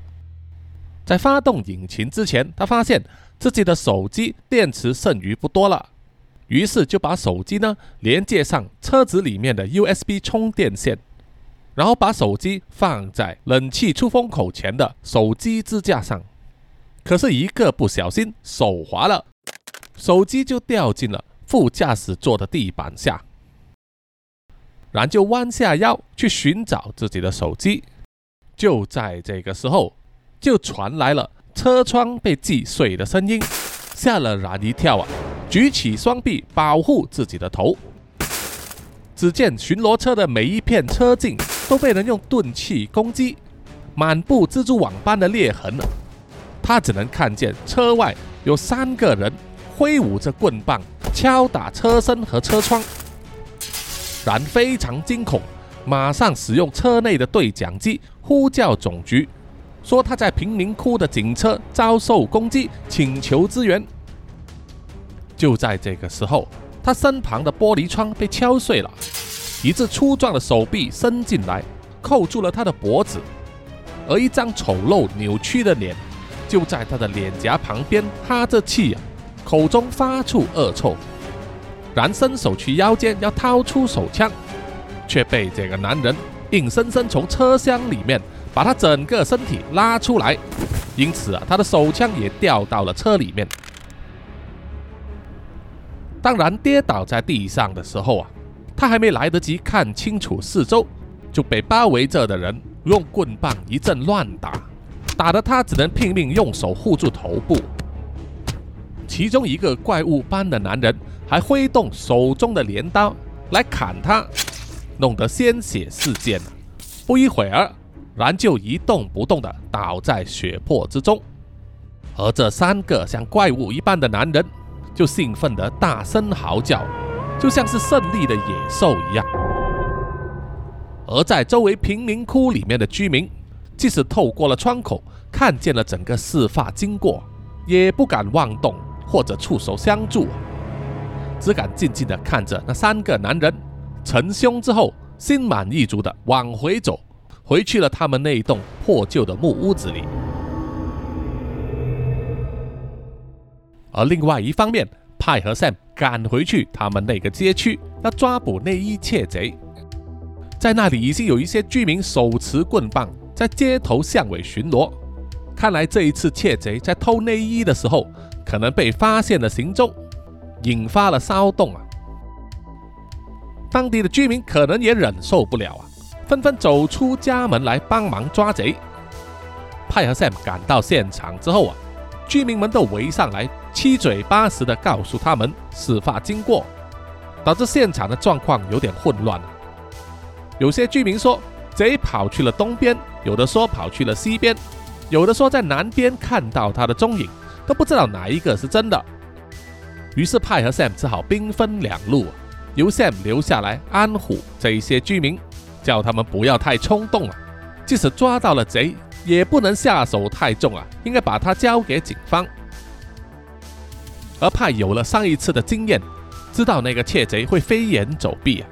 在发动引擎之前，他发现自己的手机电池剩余不多了，于是就把手机呢连接上车子里面的 USB 充电线，然后把手机放在冷气出风口前的手机支架上。可是，一个不小心手滑了，手机就掉进了副驾驶座的地板下。然就弯下腰去寻找自己的手机。就在这个时候，就传来了车窗被击碎的声音，吓了然一跳啊！举起双臂保护自己的头。只见巡逻车的每一片车镜都被人用钝器攻击，满布蜘蛛网般的裂痕了。他只能看见车外有三个人挥舞着棍棒敲打车身和车窗，然非常惊恐，马上使用车内的对讲机呼叫总局，说他在贫民窟的警车遭受攻击，请求支援。就在这个时候，他身旁的玻璃窗被敲碎了，一只粗壮的手臂伸进来，扣住了他的脖子，而一张丑陋扭曲的脸。就在他的脸颊旁边哈着气，口中发出恶臭，然伸手去腰间要掏出手枪，却被这个男人硬生生从车厢里面把他整个身体拉出来，因此啊，他的手枪也掉到了车里面。当然，跌倒在地上的时候啊，他还没来得及看清楚四周，就被包围着的人用棍棒一阵乱打。打得他只能拼命用手护住头部，其中一个怪物般的男人还挥动手中的镰刀来砍他，弄得鲜血四溅。不一会儿，然就一动不动地倒在血泊之中，而这三个像怪物一般的男人就兴奋地大声嚎叫，就像是胜利的野兽一样。而在周围贫民窟里面的居民。即使透过了窗口看见了整个事发经过，也不敢妄动或者触手相助，只敢静静地看着那三个男人成凶之后，心满意足地往回走，回去了他们那一栋破旧的木屋子里。而另外一方面，派和 Sam 赶回去他们那个街区，要抓捕内衣窃贼，在那里已经有一些居民手持棍棒。在街头巷尾巡逻，看来这一次窃贼在偷内衣的时候，可能被发现了行踪，引发了骚动啊！当地的居民可能也忍受不了啊，纷纷走出家门来帮忙抓贼。派和 Sam 赶到现场之后啊，居民们都围上来，七嘴八舌地告诉他们事发经过，导致现场的状况有点混乱。有些居民说。贼跑去了东边，有的说跑去了西边，有的说在南边看到他的踪影，都不知道哪一个是真的。于是派和 Sam 只好兵分两路，由 Sam 留下来安抚这一些居民，叫他们不要太冲动啊。即使抓到了贼，也不能下手太重啊，应该把他交给警方。而派有了上一次的经验，知道那个窃贼会飞檐走壁啊。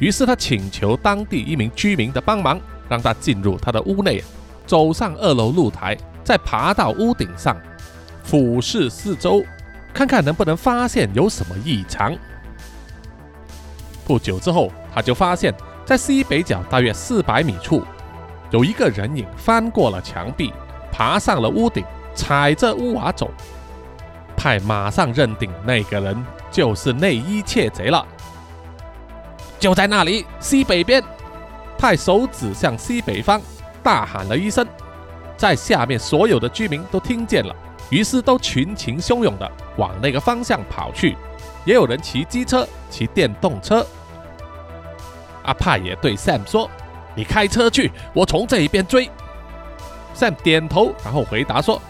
于是他请求当地一名居民的帮忙，让他进入他的屋内，走上二楼露台，再爬到屋顶上，俯视四周，看看能不能发现有什么异常。不久之后，他就发现，在西北角大约四百米处，有一个人影翻过了墙壁，爬上了屋顶，踩着屋瓦走。派马上认定那个人就是内衣窃贼了。就在那里，西北边，派手指向西北方，大喊了一声，在下面所有的居民都听见了，于是都群情汹涌的往那个方向跑去，也有人骑机车、骑电动车。阿派也对 Sam 说：“你开车去，我从这一边追。”Sam 点头，然后回答说：“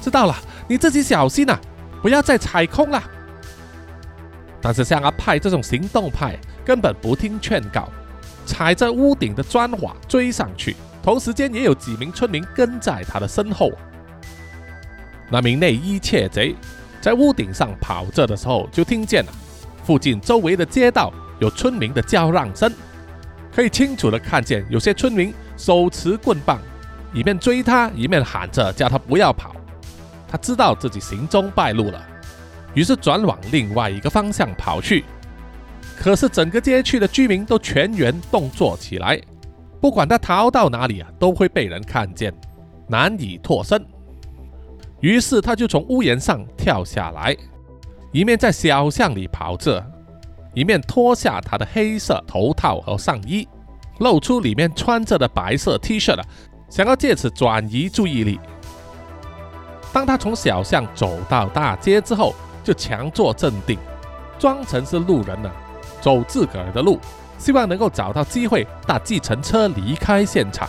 知道了，你自己小心啊，不要再踩空了。”但是像阿派这种行动派，根本不听劝告，踩着屋顶的砖瓦追上去。同时间也有几名村民跟在他的身后。那名内衣窃贼在屋顶上跑着的时候，就听见了附近周围的街道有村民的叫嚷声。可以清楚的看见，有些村民手持棍棒，一面追他，一面喊着叫他不要跑。他知道自己行踪败露了，于是转往另外一个方向跑去。可是整个街区的居民都全员动作起来，不管他逃到哪里啊，都会被人看见，难以脱身。于是他就从屋檐上跳下来，一面在小巷里跑着。一面脱下他的黑色头套和上衣，露出里面穿着的白色 T 恤了，想要借此转移注意力。当他从小巷走到大街之后，就强作镇定，装成是路人呢，走自个儿的路，希望能够找到机会搭计程车离开现场。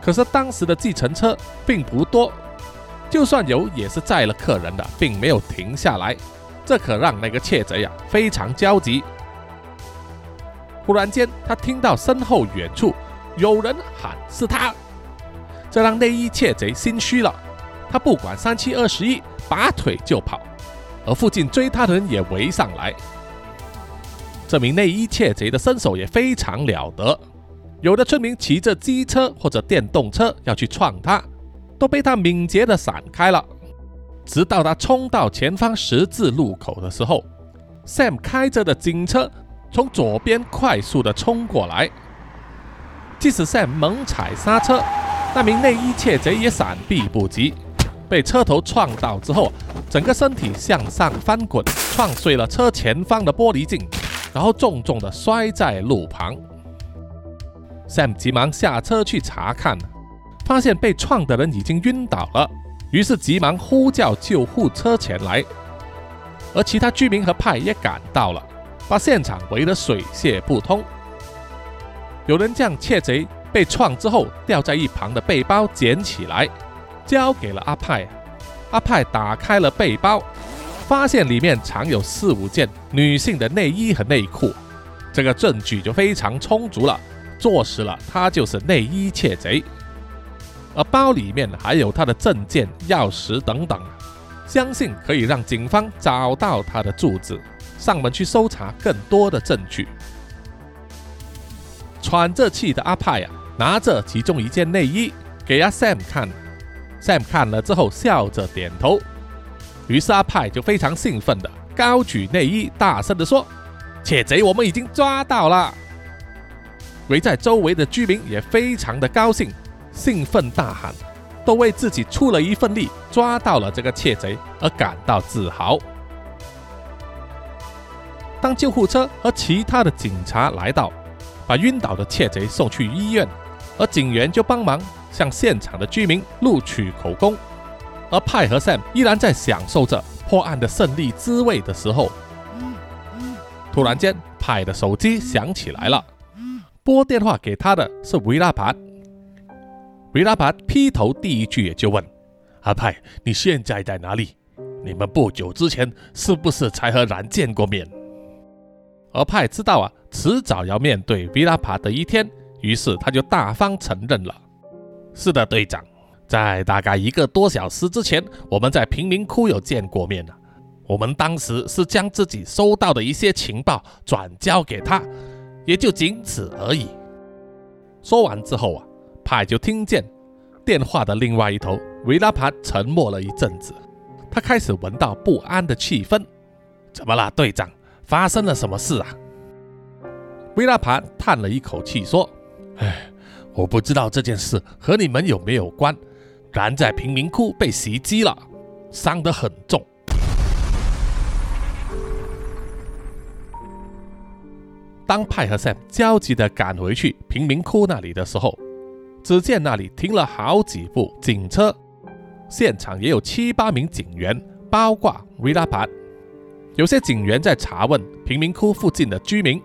可是当时的计程车并不多，就算有，也是载了客人的，并没有停下来。这可让那个窃贼啊非常焦急。忽然间，他听到身后远处有人喊：“是他！”这让内衣窃贼心虚了。他不管三七二十一，拔腿就跑。而附近追他的人也围上来。这名内衣窃贼的身手也非常了得，有的村民骑着机车或者电动车要去撞他，都被他敏捷的闪开了。直到他冲到前方十字路口的时候，Sam 开着的警车从左边快速的冲过来。即使 Sam 猛踩刹车，那名内衣窃贼也闪避不及，被车头撞到之后，整个身体向上翻滚，撞碎了车前方的玻璃镜，然后重重的摔在路旁。Sam 急忙下车去查看，发现被撞的人已经晕倒了。于是急忙呼叫救护车前来，而其他居民和派也赶到了，把现场围得水泄不通。有人将窃贼被撞之后掉在一旁的背包捡起来，交给了阿派。阿派打开了背包，发现里面藏有四五件女性的内衣和内裤，这个证据就非常充足了，坐实了他就是内衣窃贼。而包里面还有他的证件、钥匙等等，相信可以让警方找到他的住址，上门去搜查更多的证据。喘着气的阿派啊，拿着其中一件内衣给阿 Sam 看，Sam 看了之后笑着点头。于是阿派就非常兴奋的高举内衣，大声的说：“窃贼，我们已经抓到了！”围在周围的居民也非常的高兴。兴奋大喊，都为自己出了一份力，抓到了这个窃贼而感到自豪。当救护车和其他的警察来到，把晕倒的窃贼送去医院，而警员就帮忙向现场的居民录取口供，而派和 Sam 依然在享受着破案的胜利滋味的时候，突然间，派的手机响起来了，拨电话给他的是维拉盘。维拉帕劈头第一句也就问：“阿派，你现在在哪里？你们不久之前是不是才和然见过面？”而派知道啊，迟早要面对维拉帕的一天，于是他就大方承认了：“是的，队长，在大概一个多小时之前，我们在贫民窟有见过面了。我们当时是将自己收到的一些情报转交给他，也就仅此而已。”说完之后啊。派就听见电话的另外一头，维拉帕沉默了一阵子，他开始闻到不安的气氛。怎么了，队长？发生了什么事啊？维拉帕叹了一口气说：“唉，我不知道这件事和你们有没有关。然在贫民窟被袭击了，伤得很重。”当派和 Sam 焦急地赶回去贫民窟那里的时候，只见那里停了好几部警车，现场也有七八名警员，包括 Villa p a 有些警员在查问贫民窟附近的居民。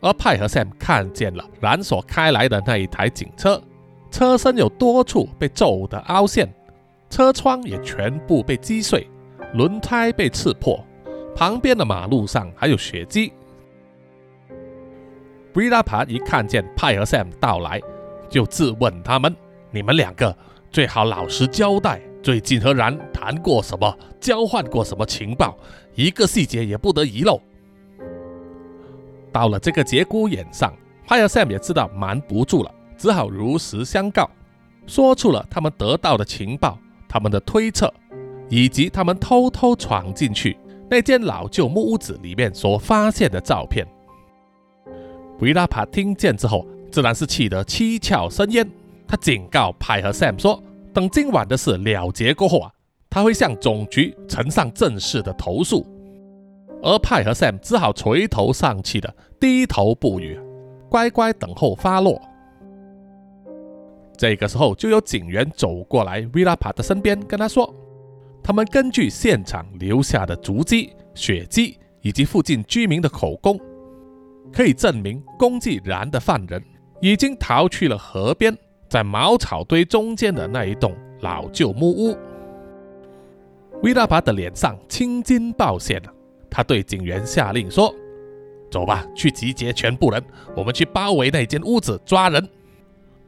而派和 Sam 看见了 ram 锁开来的那一台警车，车身有多处被揍得凹陷，车窗也全部被击碎，轮胎被刺破，旁边的马路上还有血迹。维拉帕一看见派和 Sam 到来，就质问他们：“你们两个最好老实交代，最近和然谈过什么，交换过什么情报，一个细节也不得遗漏。”到了这个节骨眼上，派和 Sam 也知道瞒不住了，只好如实相告，说出了他们得到的情报、他们的推测，以及他们偷偷闯进去那间老旧木屋子里面所发现的照片。维拉帕听见之后，自然是气得七窍生烟。他警告派和 Sam 说：“等今晚的事了结过后啊，他会向总局呈上正式的投诉。”而派和 Sam 只好垂头丧气的低头不语，乖乖等候发落。这个时候，就有警员走过来维拉帕的身边，跟他说：“他们根据现场留下的足迹、血迹以及附近居民的口供。”可以证明，攻击然的犯人已经逃去了河边，在茅草堆中间的那一栋老旧木屋。维拉帕的脸上青筋暴现了，他对警员下令说：“走吧，去集结全部人，我们去包围那间屋子，抓人。”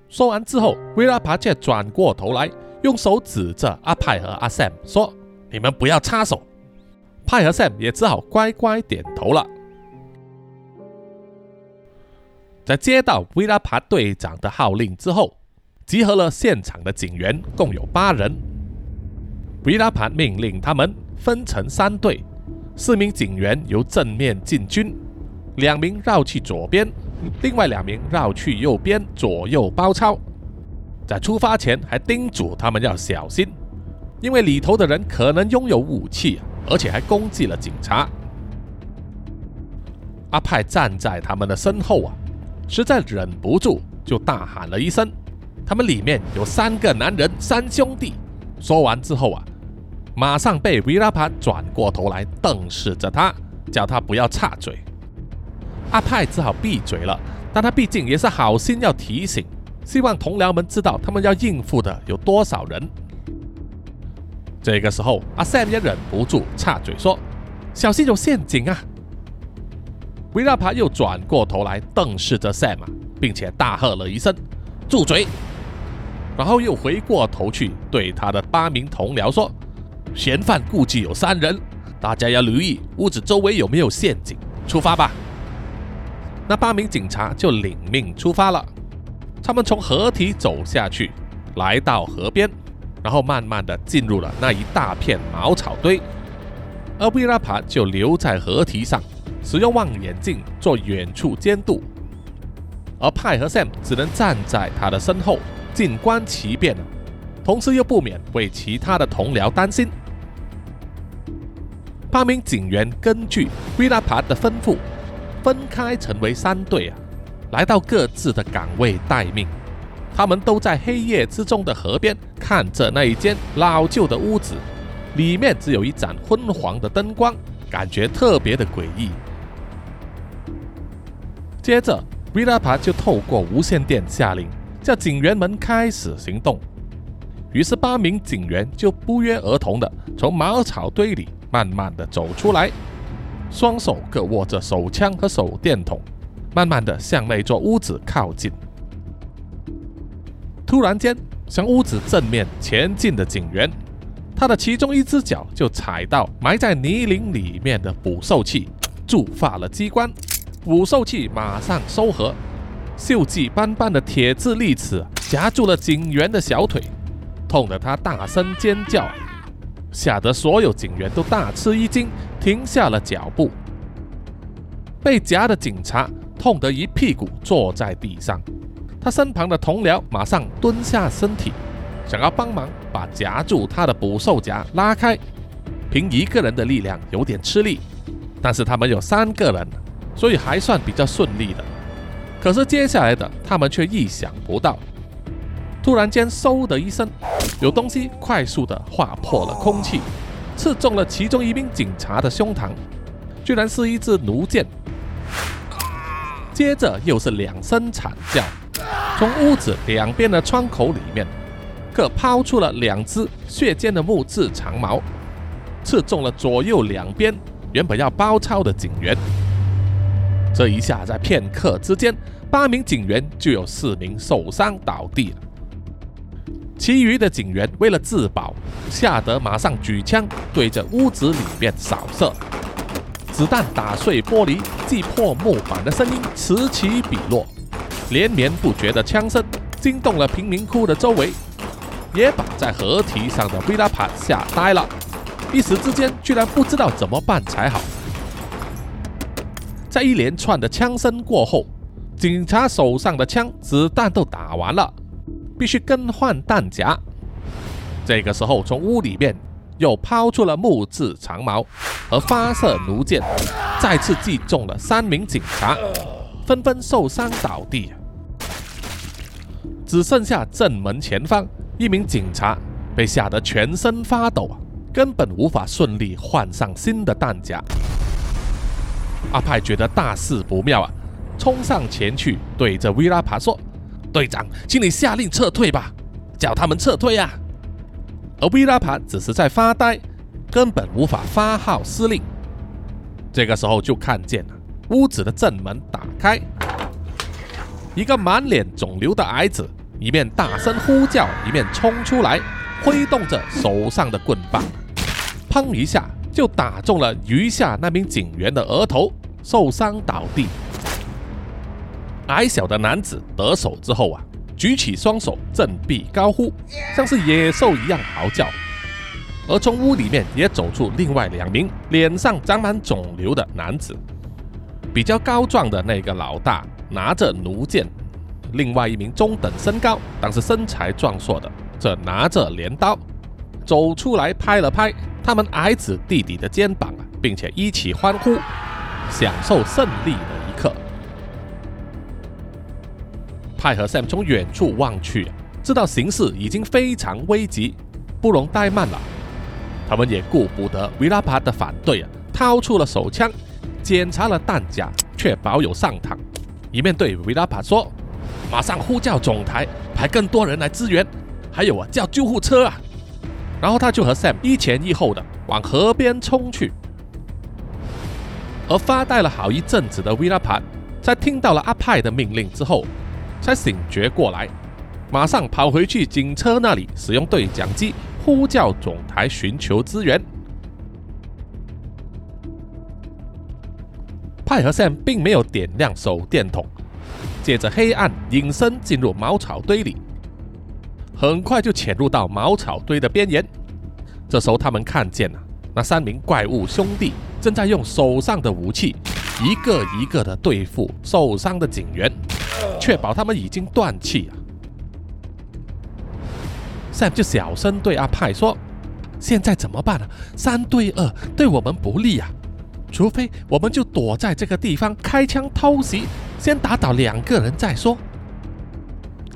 说完之后，维拉帕却转过头来，用手指着阿派和阿 Sam 说：“你们不要插手。”派和 Sam 也只好乖乖点头了。在接到维拉帕队长的号令之后，集合了现场的警员，共有八人。维拉帕命令他们分成三队，四名警员由正面进军，两名绕去左边，另外两名绕去右边，左右包抄。在出发前，还叮嘱他们要小心，因为里头的人可能拥有武器，而且还攻击了警察。阿派站在他们的身后啊。实在忍不住，就大喊了一声：“他们里面有三个男人，三兄弟。”说完之后啊，马上被维拉帕转过头来瞪视着他，叫他不要插嘴。阿派只好闭嘴了，但他毕竟也是好心要提醒，希望同僚们知道他们要应付的有多少人。这个时候，阿 Sam 也忍不住插嘴说：“小心有陷阱啊！”维拉帕又转过头来瞪视着 Sam，并且大喝了一声：“住嘴！”然后又回过头去对他的八名同僚说：“嫌犯估计有三人，大家要留意屋子周围有没有陷阱。出发吧！”那八名警察就领命出发了。他们从河堤走下去，来到河边，然后慢慢的进入了那一大片茅草堆，而维拉帕就留在河堤上。使用望远镜做远处监督，而派和 Sam 只能站在他的身后静观其变，同时又不免为其他的同僚担心。八名警员根据维拉帕的吩咐，分开成为三队啊，来到各自的岗位待命。他们都在黑夜之中的河边看着那一间老旧的屋子，里面只有一盏昏黄的灯光，感觉特别的诡异。接着，维拉帕就透过无线电下令，叫警员们开始行动。于是，八名警员就不约而同地从茅草堆里慢慢地走出来，双手各握着手枪和手电筒，慢慢地向那座屋子靠近。突然间，向屋子正面前进的警员，他的其中一只脚就踩到埋在泥泞里面的捕兽器，触发了机关。捕兽器马上收合，锈迹斑斑的铁质利齿夹住了警员的小腿，痛得他大声尖叫。吓得所有警员都大吃一惊，停下了脚步。被夹的警察痛得一屁股坐在地上，他身旁的同僚马上蹲下身体，想要帮忙把夹住他的捕兽夹拉开。凭一个人的力量有点吃力，但是他们有三个人，所以还算比较顺利的。可是接下来的他们却意想不到，突然间嗖的一声，有东西快速的划破了空气，刺中了其中一名警察的胸膛，居然是一支弩箭。接着又是两声惨叫，从屋子两边的窗口里面，各抛出了两只血尖的木质长矛，刺中了左右两边原本要包抄的警员。这一下，在片刻之间，八名警员就有四名受伤倒地了。其余的警员为了自保，吓得马上举枪对着屋子里面扫射。子弹打碎玻璃、击破木板的声音此起彼落，连绵不绝的枪声惊动了贫民窟的周围，也把在河堤上的维拉帕吓呆了，一时之间居然不知道怎么办才好。在一连串的枪声过后，警察手上的枪子弹都打完了，必须更换弹夹。这个时候，从屋里面。又抛出了木质长矛和发射弩箭，再次击中了三名警察，纷纷受伤倒地。只剩下正门前方一名警察被吓得全身发抖，根本无法顺利换上新的弹夹。阿派觉得大事不妙啊，冲上前去对着维拉帕说：“队长，请你下令撤退吧，叫他们撤退啊！”而维拉帕只是在发呆，根本无法发号施令。这个时候就看见了屋子的正门打开，一个满脸肿瘤的矮子一面大声呼叫，一面冲出来，挥动着手上的棍棒，砰一下就打中了余下那名警员的额头，受伤倒地。矮小的男子得手之后啊。举起双手，振臂高呼，像是野兽一样嚎叫。而从屋里面也走出另外两名脸上长满肿瘤的男子，比较高壮的那个老大拿着弩箭，另外一名中等身高但是身材壮硕的则拿着镰刀，走出来拍了拍他们矮子弟弟的肩膀，并且一起欢呼，享受胜利的一刻。派和 Sam 从远处望去，知道形势已经非常危急，不容怠慢了。他们也顾不得维拉帕的反对啊，掏出了手枪，检查了弹夹，确保有上膛，一面对维拉帕说：“马上呼叫总台，派更多人来支援，还有啊，叫救护车啊！”然后他就和 Sam 一前一后的往河边冲去。而发呆了好一阵子的维拉帕，在听到了阿派的命令之后。才醒觉过来，马上跑回去警车那里，使用对讲机呼叫总台寻求支援。派和 Sam 并没有点亮手电筒，借着黑暗隐身进入茅草堆里，很快就潜入到茅草堆的边缘。这时候他们看见了那三名怪物兄弟正在用手上的武器一个一个的对付受伤的警员。确保他们已经断气了。Sam 就小声对阿派说：“现在怎么办呢？三对二对我们不利啊！除非我们就躲在这个地方开枪偷袭，先打倒两个人再说。”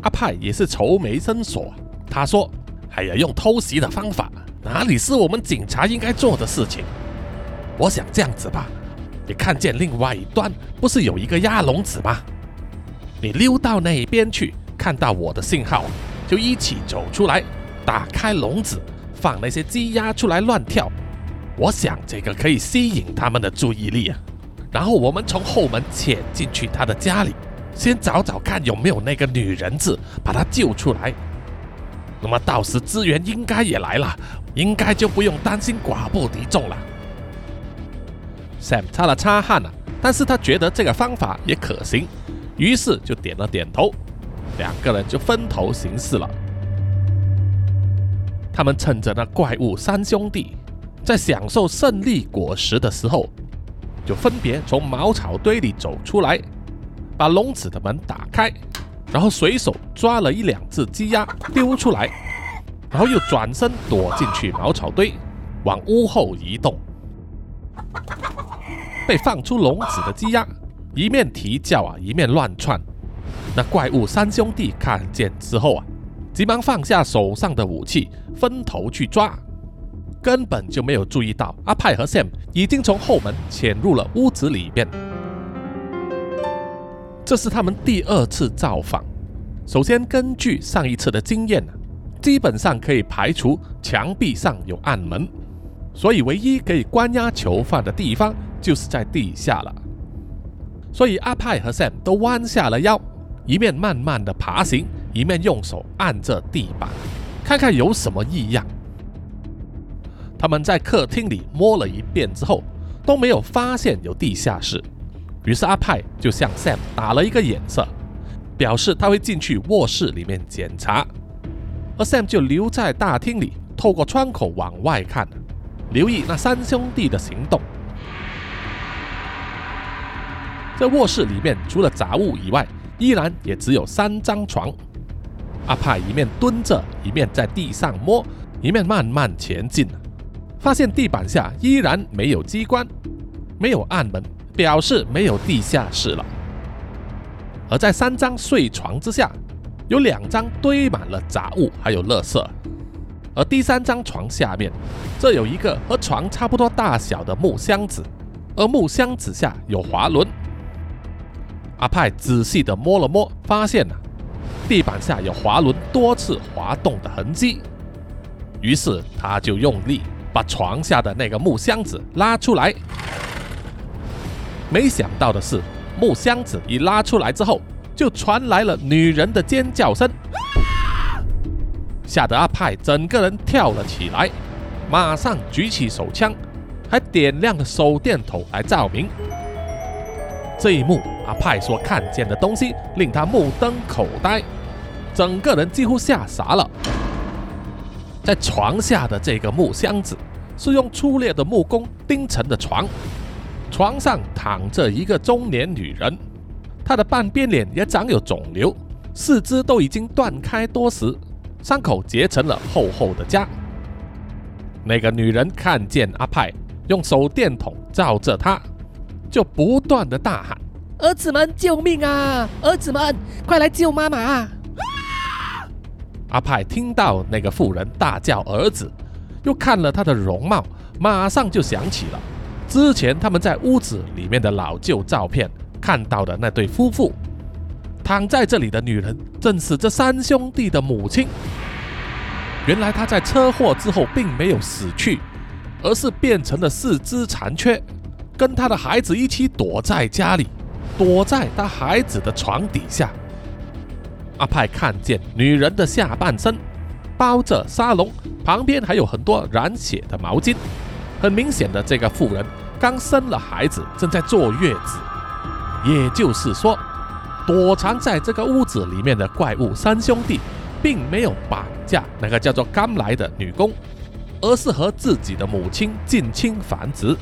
阿派也是愁眉深锁，他说：“哎呀，用偷袭的方法，哪里是我们警察应该做的事情？我想这样子吧，你看见另外一端不是有一个鸭笼子吗？”你溜到那边去，看到我的信号，就一起走出来，打开笼子，放那些鸡鸭出来乱跳。我想这个可以吸引他们的注意力啊。然后我们从后门潜进去他的家里，先找找看有没有那个女人质，把她救出来。那么到时资源应该也来了，应该就不用担心寡不敌众了。Sam 擦了擦汗啊，但是他觉得这个方法也可行。于是就点了点头，两个人就分头行事了。他们趁着那怪物三兄弟在享受胜利果实的时候，就分别从茅草堆里走出来，把笼子的门打开，然后随手抓了一两只鸡鸭丢出来，然后又转身躲进去茅草堆，往屋后移动。被放出笼子的鸡鸭一面啼叫啊，一面乱窜。那怪物三兄弟看见之后啊，急忙放下手上的武器，分头去抓，根本就没有注意到阿派和 Sam 已经从后门潜入了屋子里面。这是他们第二次造访。首先，根据上一次的经验基本上可以排除墙壁上有暗门，所以唯一可以关押囚犯的地方就是在地下了。所以阿派和 Sam 都弯下了腰。一面慢慢的爬行，一面用手按着地板，看看有什么异样。他们在客厅里摸了一遍之后，都没有发现有地下室。于是阿派就向 Sam 打了一个眼色，表示他会进去卧室里面检查，而 Sam 就留在大厅里，透过窗口往外看，留意那三兄弟的行动。在卧室里面，除了杂物以外，依然也只有三张床。阿帕一面蹲着，一面在地上摸，一面慢慢前进。发现地板下依然没有机关，没有暗门，表示没有地下室了。而在三张睡床之下，有两张堆满了杂物，还有垃圾。而第三张床下面，这有一个和床差不多大小的木箱子，而木箱子下有滑轮。阿派仔细地摸了摸，发现了地板下有滑轮多次滑动的痕迹。于是他就用力把床下的那个木箱子拉出来。没想到的是，木箱子一拉出来之后，就传来了女人的尖叫声，吓得阿派整个人跳了起来，马上举起手枪，还点亮了手电筒来照明。这一幕，阿派所看见的东西令他目瞪口呆，整个人几乎吓傻了。在床下的这个木箱子是用粗劣的木工钉成的床，床上躺着一个中年女人，她的半边脸也长有肿瘤，四肢都已经断开多时，伤口结成了厚厚的痂。那个女人看见阿派用手电筒照着他。就不断的大喊：“儿子们，救命啊！儿子们，快来救妈妈！”阿派听到那个妇人大叫“儿子”，又看了她的容貌，马上就想起了之前他们在屋子里面的老旧照片看到的那对夫妇。躺在这里的女人正是这三兄弟的母亲。原来她在车祸之后并没有死去，而是变成了四肢残缺。跟她的孩子一起躲在家里，躲在她孩子的床底下。阿派看见女人的下半身包着沙龙，旁边还有很多染血的毛巾，很明显的，这个妇人刚生了孩子，正在坐月子。也就是说，躲藏在这个屋子里面的怪物三兄弟，并没有绑架那个叫做甘来的女工，而是和自己的母亲近亲繁殖。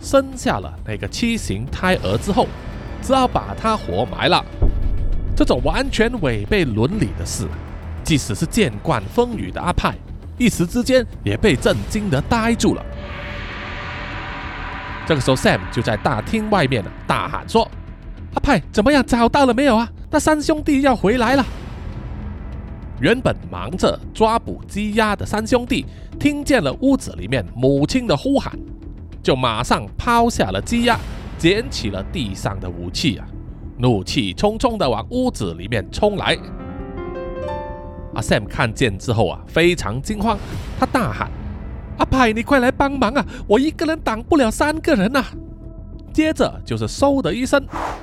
生下了那个畸形胎儿之后，只好把他活埋了。这种完全违背伦理的事，即使是见惯风雨的阿派，一时之间也被震惊得呆住了。这个时候，Sam 就在大厅外面大喊说：“阿派怎么样？找到了没有啊？那三兄弟要回来了。”原本忙着抓捕鸡鸭的三兄弟，听见了屋子里面母亲的呼喊。就马上抛下了鸡鸭，捡起了地上的武器啊，怒气冲冲的往屋子里面冲来。阿 Sam 看见之后啊，非常惊慌，他大喊：“阿派，你快来帮忙啊！我一个人挡不了三个人呐！”接着就是嗖的一声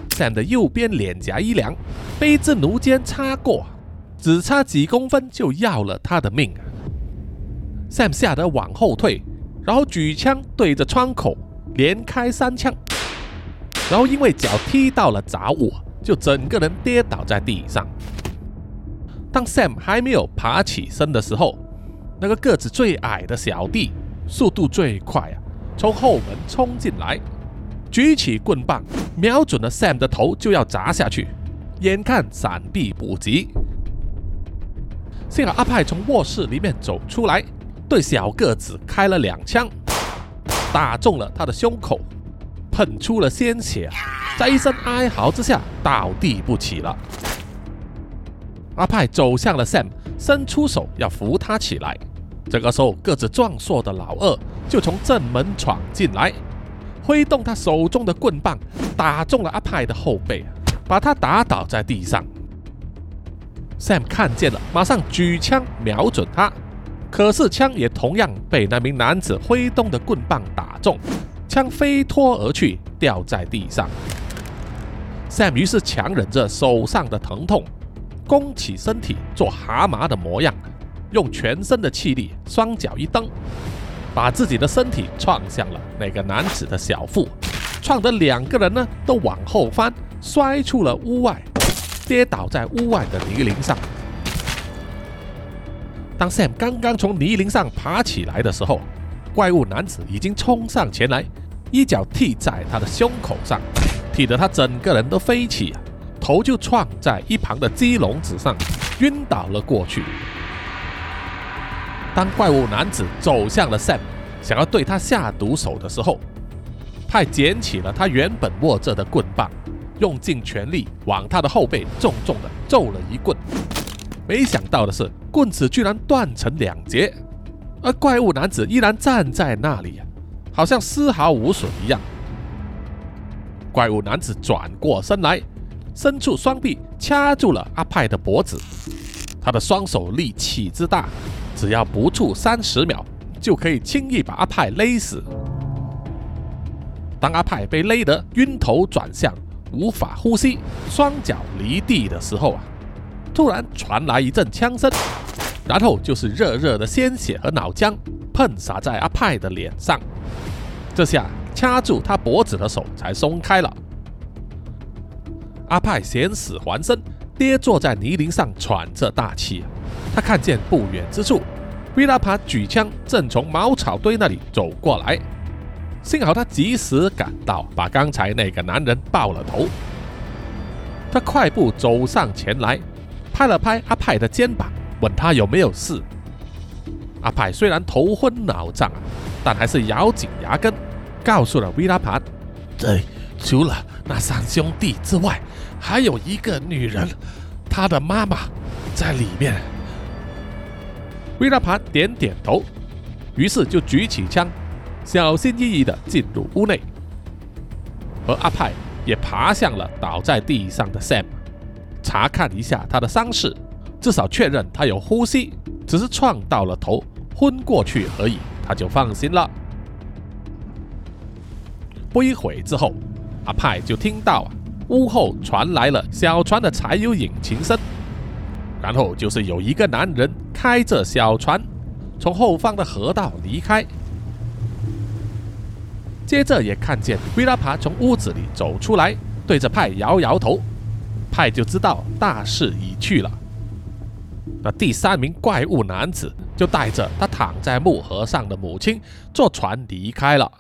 ，Sam 的右边脸颊一凉，被一支弩箭插过，只差几公分就要了他的命！Sam 吓得往后退。然后举枪对着窗口连开三枪，然后因为脚踢到了杂物，就整个人跌倒在地上。当 Sam 还没有爬起身的时候，那个个子最矮的小弟，速度最快啊，从后门冲进来，举起棍棒，瞄准了 Sam 的头就要砸下去，眼看闪避不及，幸好阿派从卧室里面走出来，对小个子开了两枪，打中了他的胸口，喷出了鲜血，在一声哀嚎之下倒地不起了。阿派走向了 Sam，伸出手要扶他起来。这个时候，个子壮硕的老二就从正门闯进来，挥动他手中的棍棒，打中了阿派的后背，把他打倒在地上。Sam 看见了，马上举枪瞄准他，可是枪也同样被那名男子挥动的棍棒打中，枪飞脱而去，掉在地上。Sam 于是强忍着手上的疼痛，弓起身体做蛤蟆的模样。用全身的气力，双脚一蹬，把自己的身体撞向了那个男子的小腹，撞得两个人呢都往后翻，摔出了屋外，跌倒在屋外的泥泞上。当 Sam 刚刚从泥泞上爬起来的时候，怪物男子已经冲上前来，一脚踢在他的胸口上，踢得他整个人都飞起，头就撞在一旁的鸡笼子上，晕倒了过去。当怪物男子走向了 Sam，想要对他下毒手的时候，派捡起了他原本握着的棍棒，用尽全力往他的后背重重的揍了一棍。没想到的是，棍子居然断成两截，而怪物男子依然站在那里，好像丝毫无损一样。怪物男子转过身来，伸出双臂掐住了阿派的脖子，他的双手力气之大。只要不出三十秒，就可以轻易把阿派勒死。当阿派被勒得晕头转向、无法呼吸、双脚离地的时候啊，突然传来一阵枪声，然后就是热热的鲜血和脑浆喷洒在阿派的脸上。这下掐住他脖子的手才松开了。阿派险死还生，跌坐在泥泞上喘着大气。他看见不远之处，维拉帕举枪正从茅草堆那里走过来，幸好他及时赶到，把刚才那个男人爆了头。他快步走上前来，拍了拍阿派的肩膀，问他有没有事。阿派虽然头昏脑胀，但还是咬紧牙根，告诉了维拉帕：“对除了那三兄弟之外，还有一个女人，她的妈妈在里面。”维拉盘点点头，于是就举起枪，小心翼翼地进入屋内，而阿派也爬向了倒在地上的 Sam，查看一下他的伤势，至少确认他有呼吸，只是撞到了头，昏过去而已，他就放心了。不一会之后，阿派就听到啊，屋后传来了小船的柴油引擎声。然后就是有一个男人开着小船从后方的河道离开，接着也看见维拉帕从屋子里走出来，对着派摇摇头，派就知道大势已去了。那第三名怪物男子就带着他躺在木盒上的母亲坐船离开了。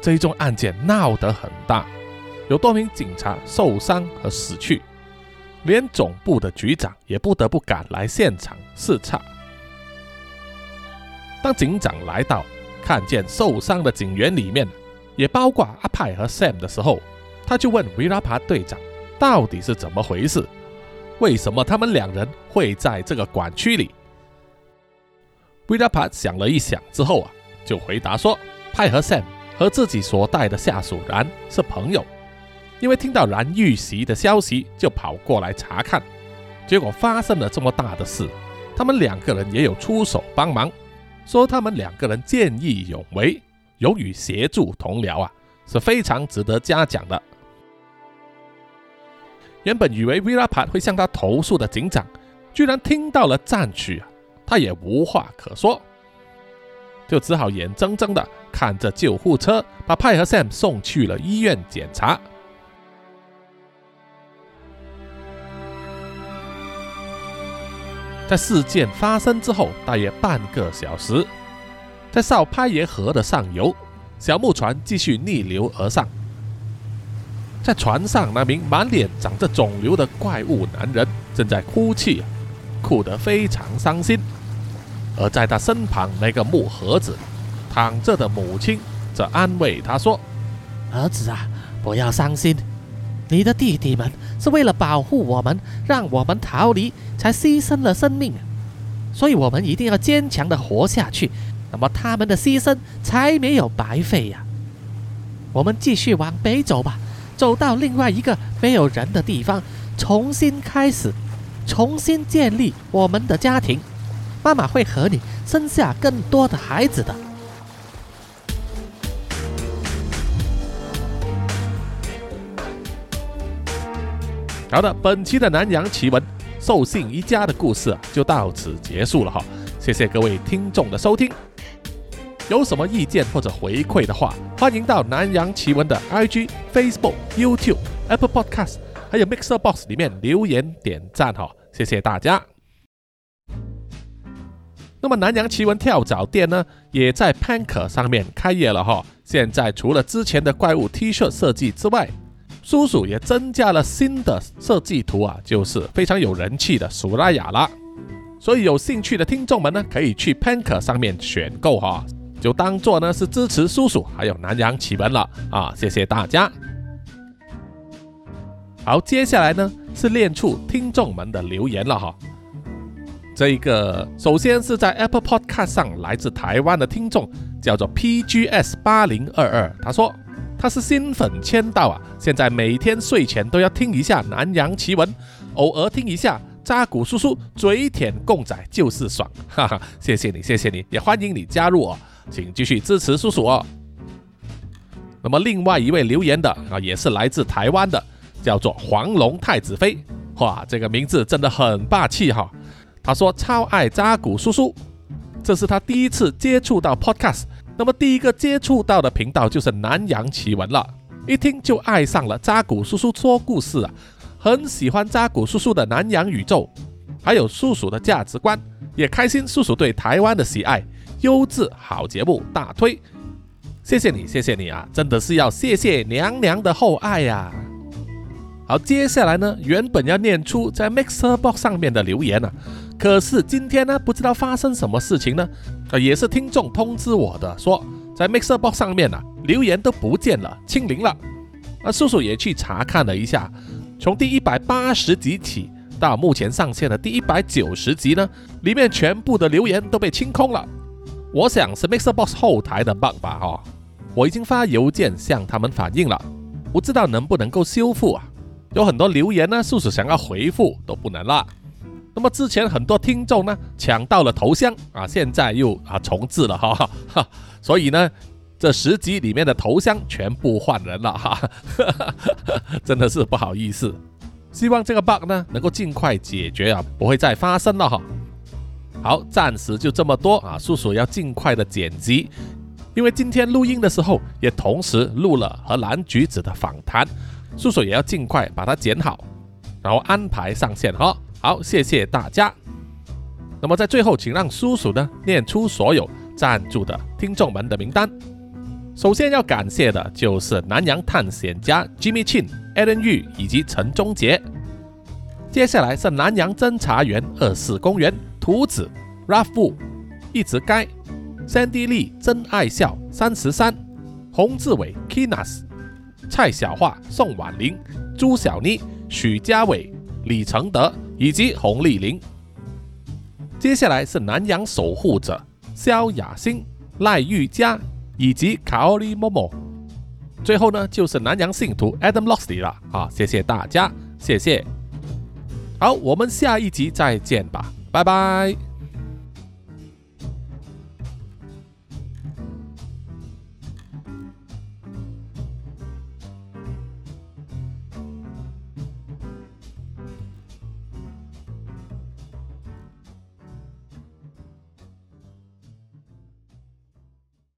这一宗案件闹得很大，有多名警察受伤和死去，连总部的局长也不得不赶来现场视察。当警长来到，看见受伤的警员里面也包括阿派和 Sam 的时候，他就问维拉帕队长：“到底是怎么回事？为什么他们两人会在这个管区里？”维拉帕想了一想之后啊，就回答说：“派和 Sam。”和自己所带的下属然是朋友，因为听到然遇袭的消息，就跑过来查看。结果发生了这么大的事，他们两个人也有出手帮忙，说他们两个人见义勇为，勇于协助同僚啊，是非常值得嘉奖的。原本以为维拉帕会向他投诉的警长，居然听到了赞许啊，他也无话可说。就只好眼睁睁的看着救护车把派和 Sam 送去了医院检查。在事件发生之后大约半个小时，在少拍耶河的上游，小木船继续逆流而上。在船上，那名满脸长着肿瘤的怪物男人正在哭泣，哭得非常伤心。而在他身旁那个木盒子躺着的母亲则安慰他说：“儿子啊，不要伤心，你的弟弟们是为了保护我们，让我们逃离，才牺牲了生命，所以我们一定要坚强的活下去。那么他们的牺牲才没有白费呀。我们继续往北走吧，走到另外一个没有人的地方，重新开始，重新建立我们的家庭。”妈妈会和你生下更多的孩子的。好的，本期的南洋奇闻寿信一家的故事，就到此结束了哈。谢谢各位听众的收听。有什么意见或者回馈的话，欢迎到南洋奇闻的 IG、Facebook、YouTube、Apple Podcast 还有 Mixer Box 里面留言点赞哈。谢谢大家。那么南洋奇闻跳蚤店呢，也在 Panker 上面开业了哈。现在除了之前的怪物 T 恤设计之外，叔叔也增加了新的设计图啊，就是非常有人气的苏拉雅啦。所以有兴趣的听众们呢，可以去 Panker 上面选购哈，就当做呢是支持叔叔还有南洋奇闻了啊。谢谢大家。好，接下来呢是练出听众们的留言了哈。这一个首先是在 Apple Podcast 上来自台湾的听众，叫做 PGS 八零二二，他说他是新粉签到啊，现在每天睡前都要听一下南洋奇闻，偶尔听一下扎古叔叔嘴舔共仔就是爽，哈哈，谢谢你，谢谢你，也欢迎你加入哦，请继续支持叔叔哦。那么另外一位留言的啊，也是来自台湾的，叫做黄龙太子妃，哇，这个名字真的很霸气哈。他说超爱扎古叔叔，这是他第一次接触到 podcast，那么第一个接触到的频道就是南洋奇闻了，一听就爱上了扎古叔叔说故事啊，很喜欢扎古叔叔的南洋宇宙，还有叔叔的价值观，也开心叔叔对台湾的喜爱，优质好节目大推，谢谢你，谢谢你啊，真的是要谢谢娘娘的厚爱呀。好，接下来呢，原本要念出在 Mixer Box 上面的留言呢。可是今天呢，不知道发生什么事情呢？啊，也是听众通知我的，说在 Mixer Box 上面呢，留言都不见了，清零了。啊，叔叔也去查看了一下，从第一百八十集起到目前上线的第一百九十集呢，里面全部的留言都被清空了。我想是 Mixer Box 后台的 bug 吧？哈，我已经发邮件向他们反映了，不知道能不能够修复啊？有很多留言呢，叔叔想要回复都不能了。那么之前很多听众呢抢到了头像啊，现在又啊重置了哈，哈，所以呢这十集里面的头像全部换人了哈，真的是不好意思。希望这个 bug 呢能够尽快解决啊，不会再发生了哈。好，暂时就这么多啊，叔叔要尽快的剪辑，因为今天录音的时候也同时录了和蓝橘子的访谈，叔叔也要尽快把它剪好，然后安排上线哈。好，谢谢大家。那么在最后，请让叔叔呢念出所有赞助的听众们的名单。首先要感谢的就是南洋探险家 Jimmy Chin、Alan Yu 以及陈忠杰。接下来是南洋侦查员二四公园图子 Ralph、一直该、Sandy Lee、真爱笑三十三、洪志伟 Kinas、蔡小桦、宋婉玲、朱小妮、许家伟、李承德。以及洪丽玲。接下来是南洋守护者萧雅欣、赖玉佳以及卡奥利莫莫。最后呢，就是南洋信徒 Adam Losty 了啊！谢谢大家，谢谢。好，我们下一集再见吧，拜拜。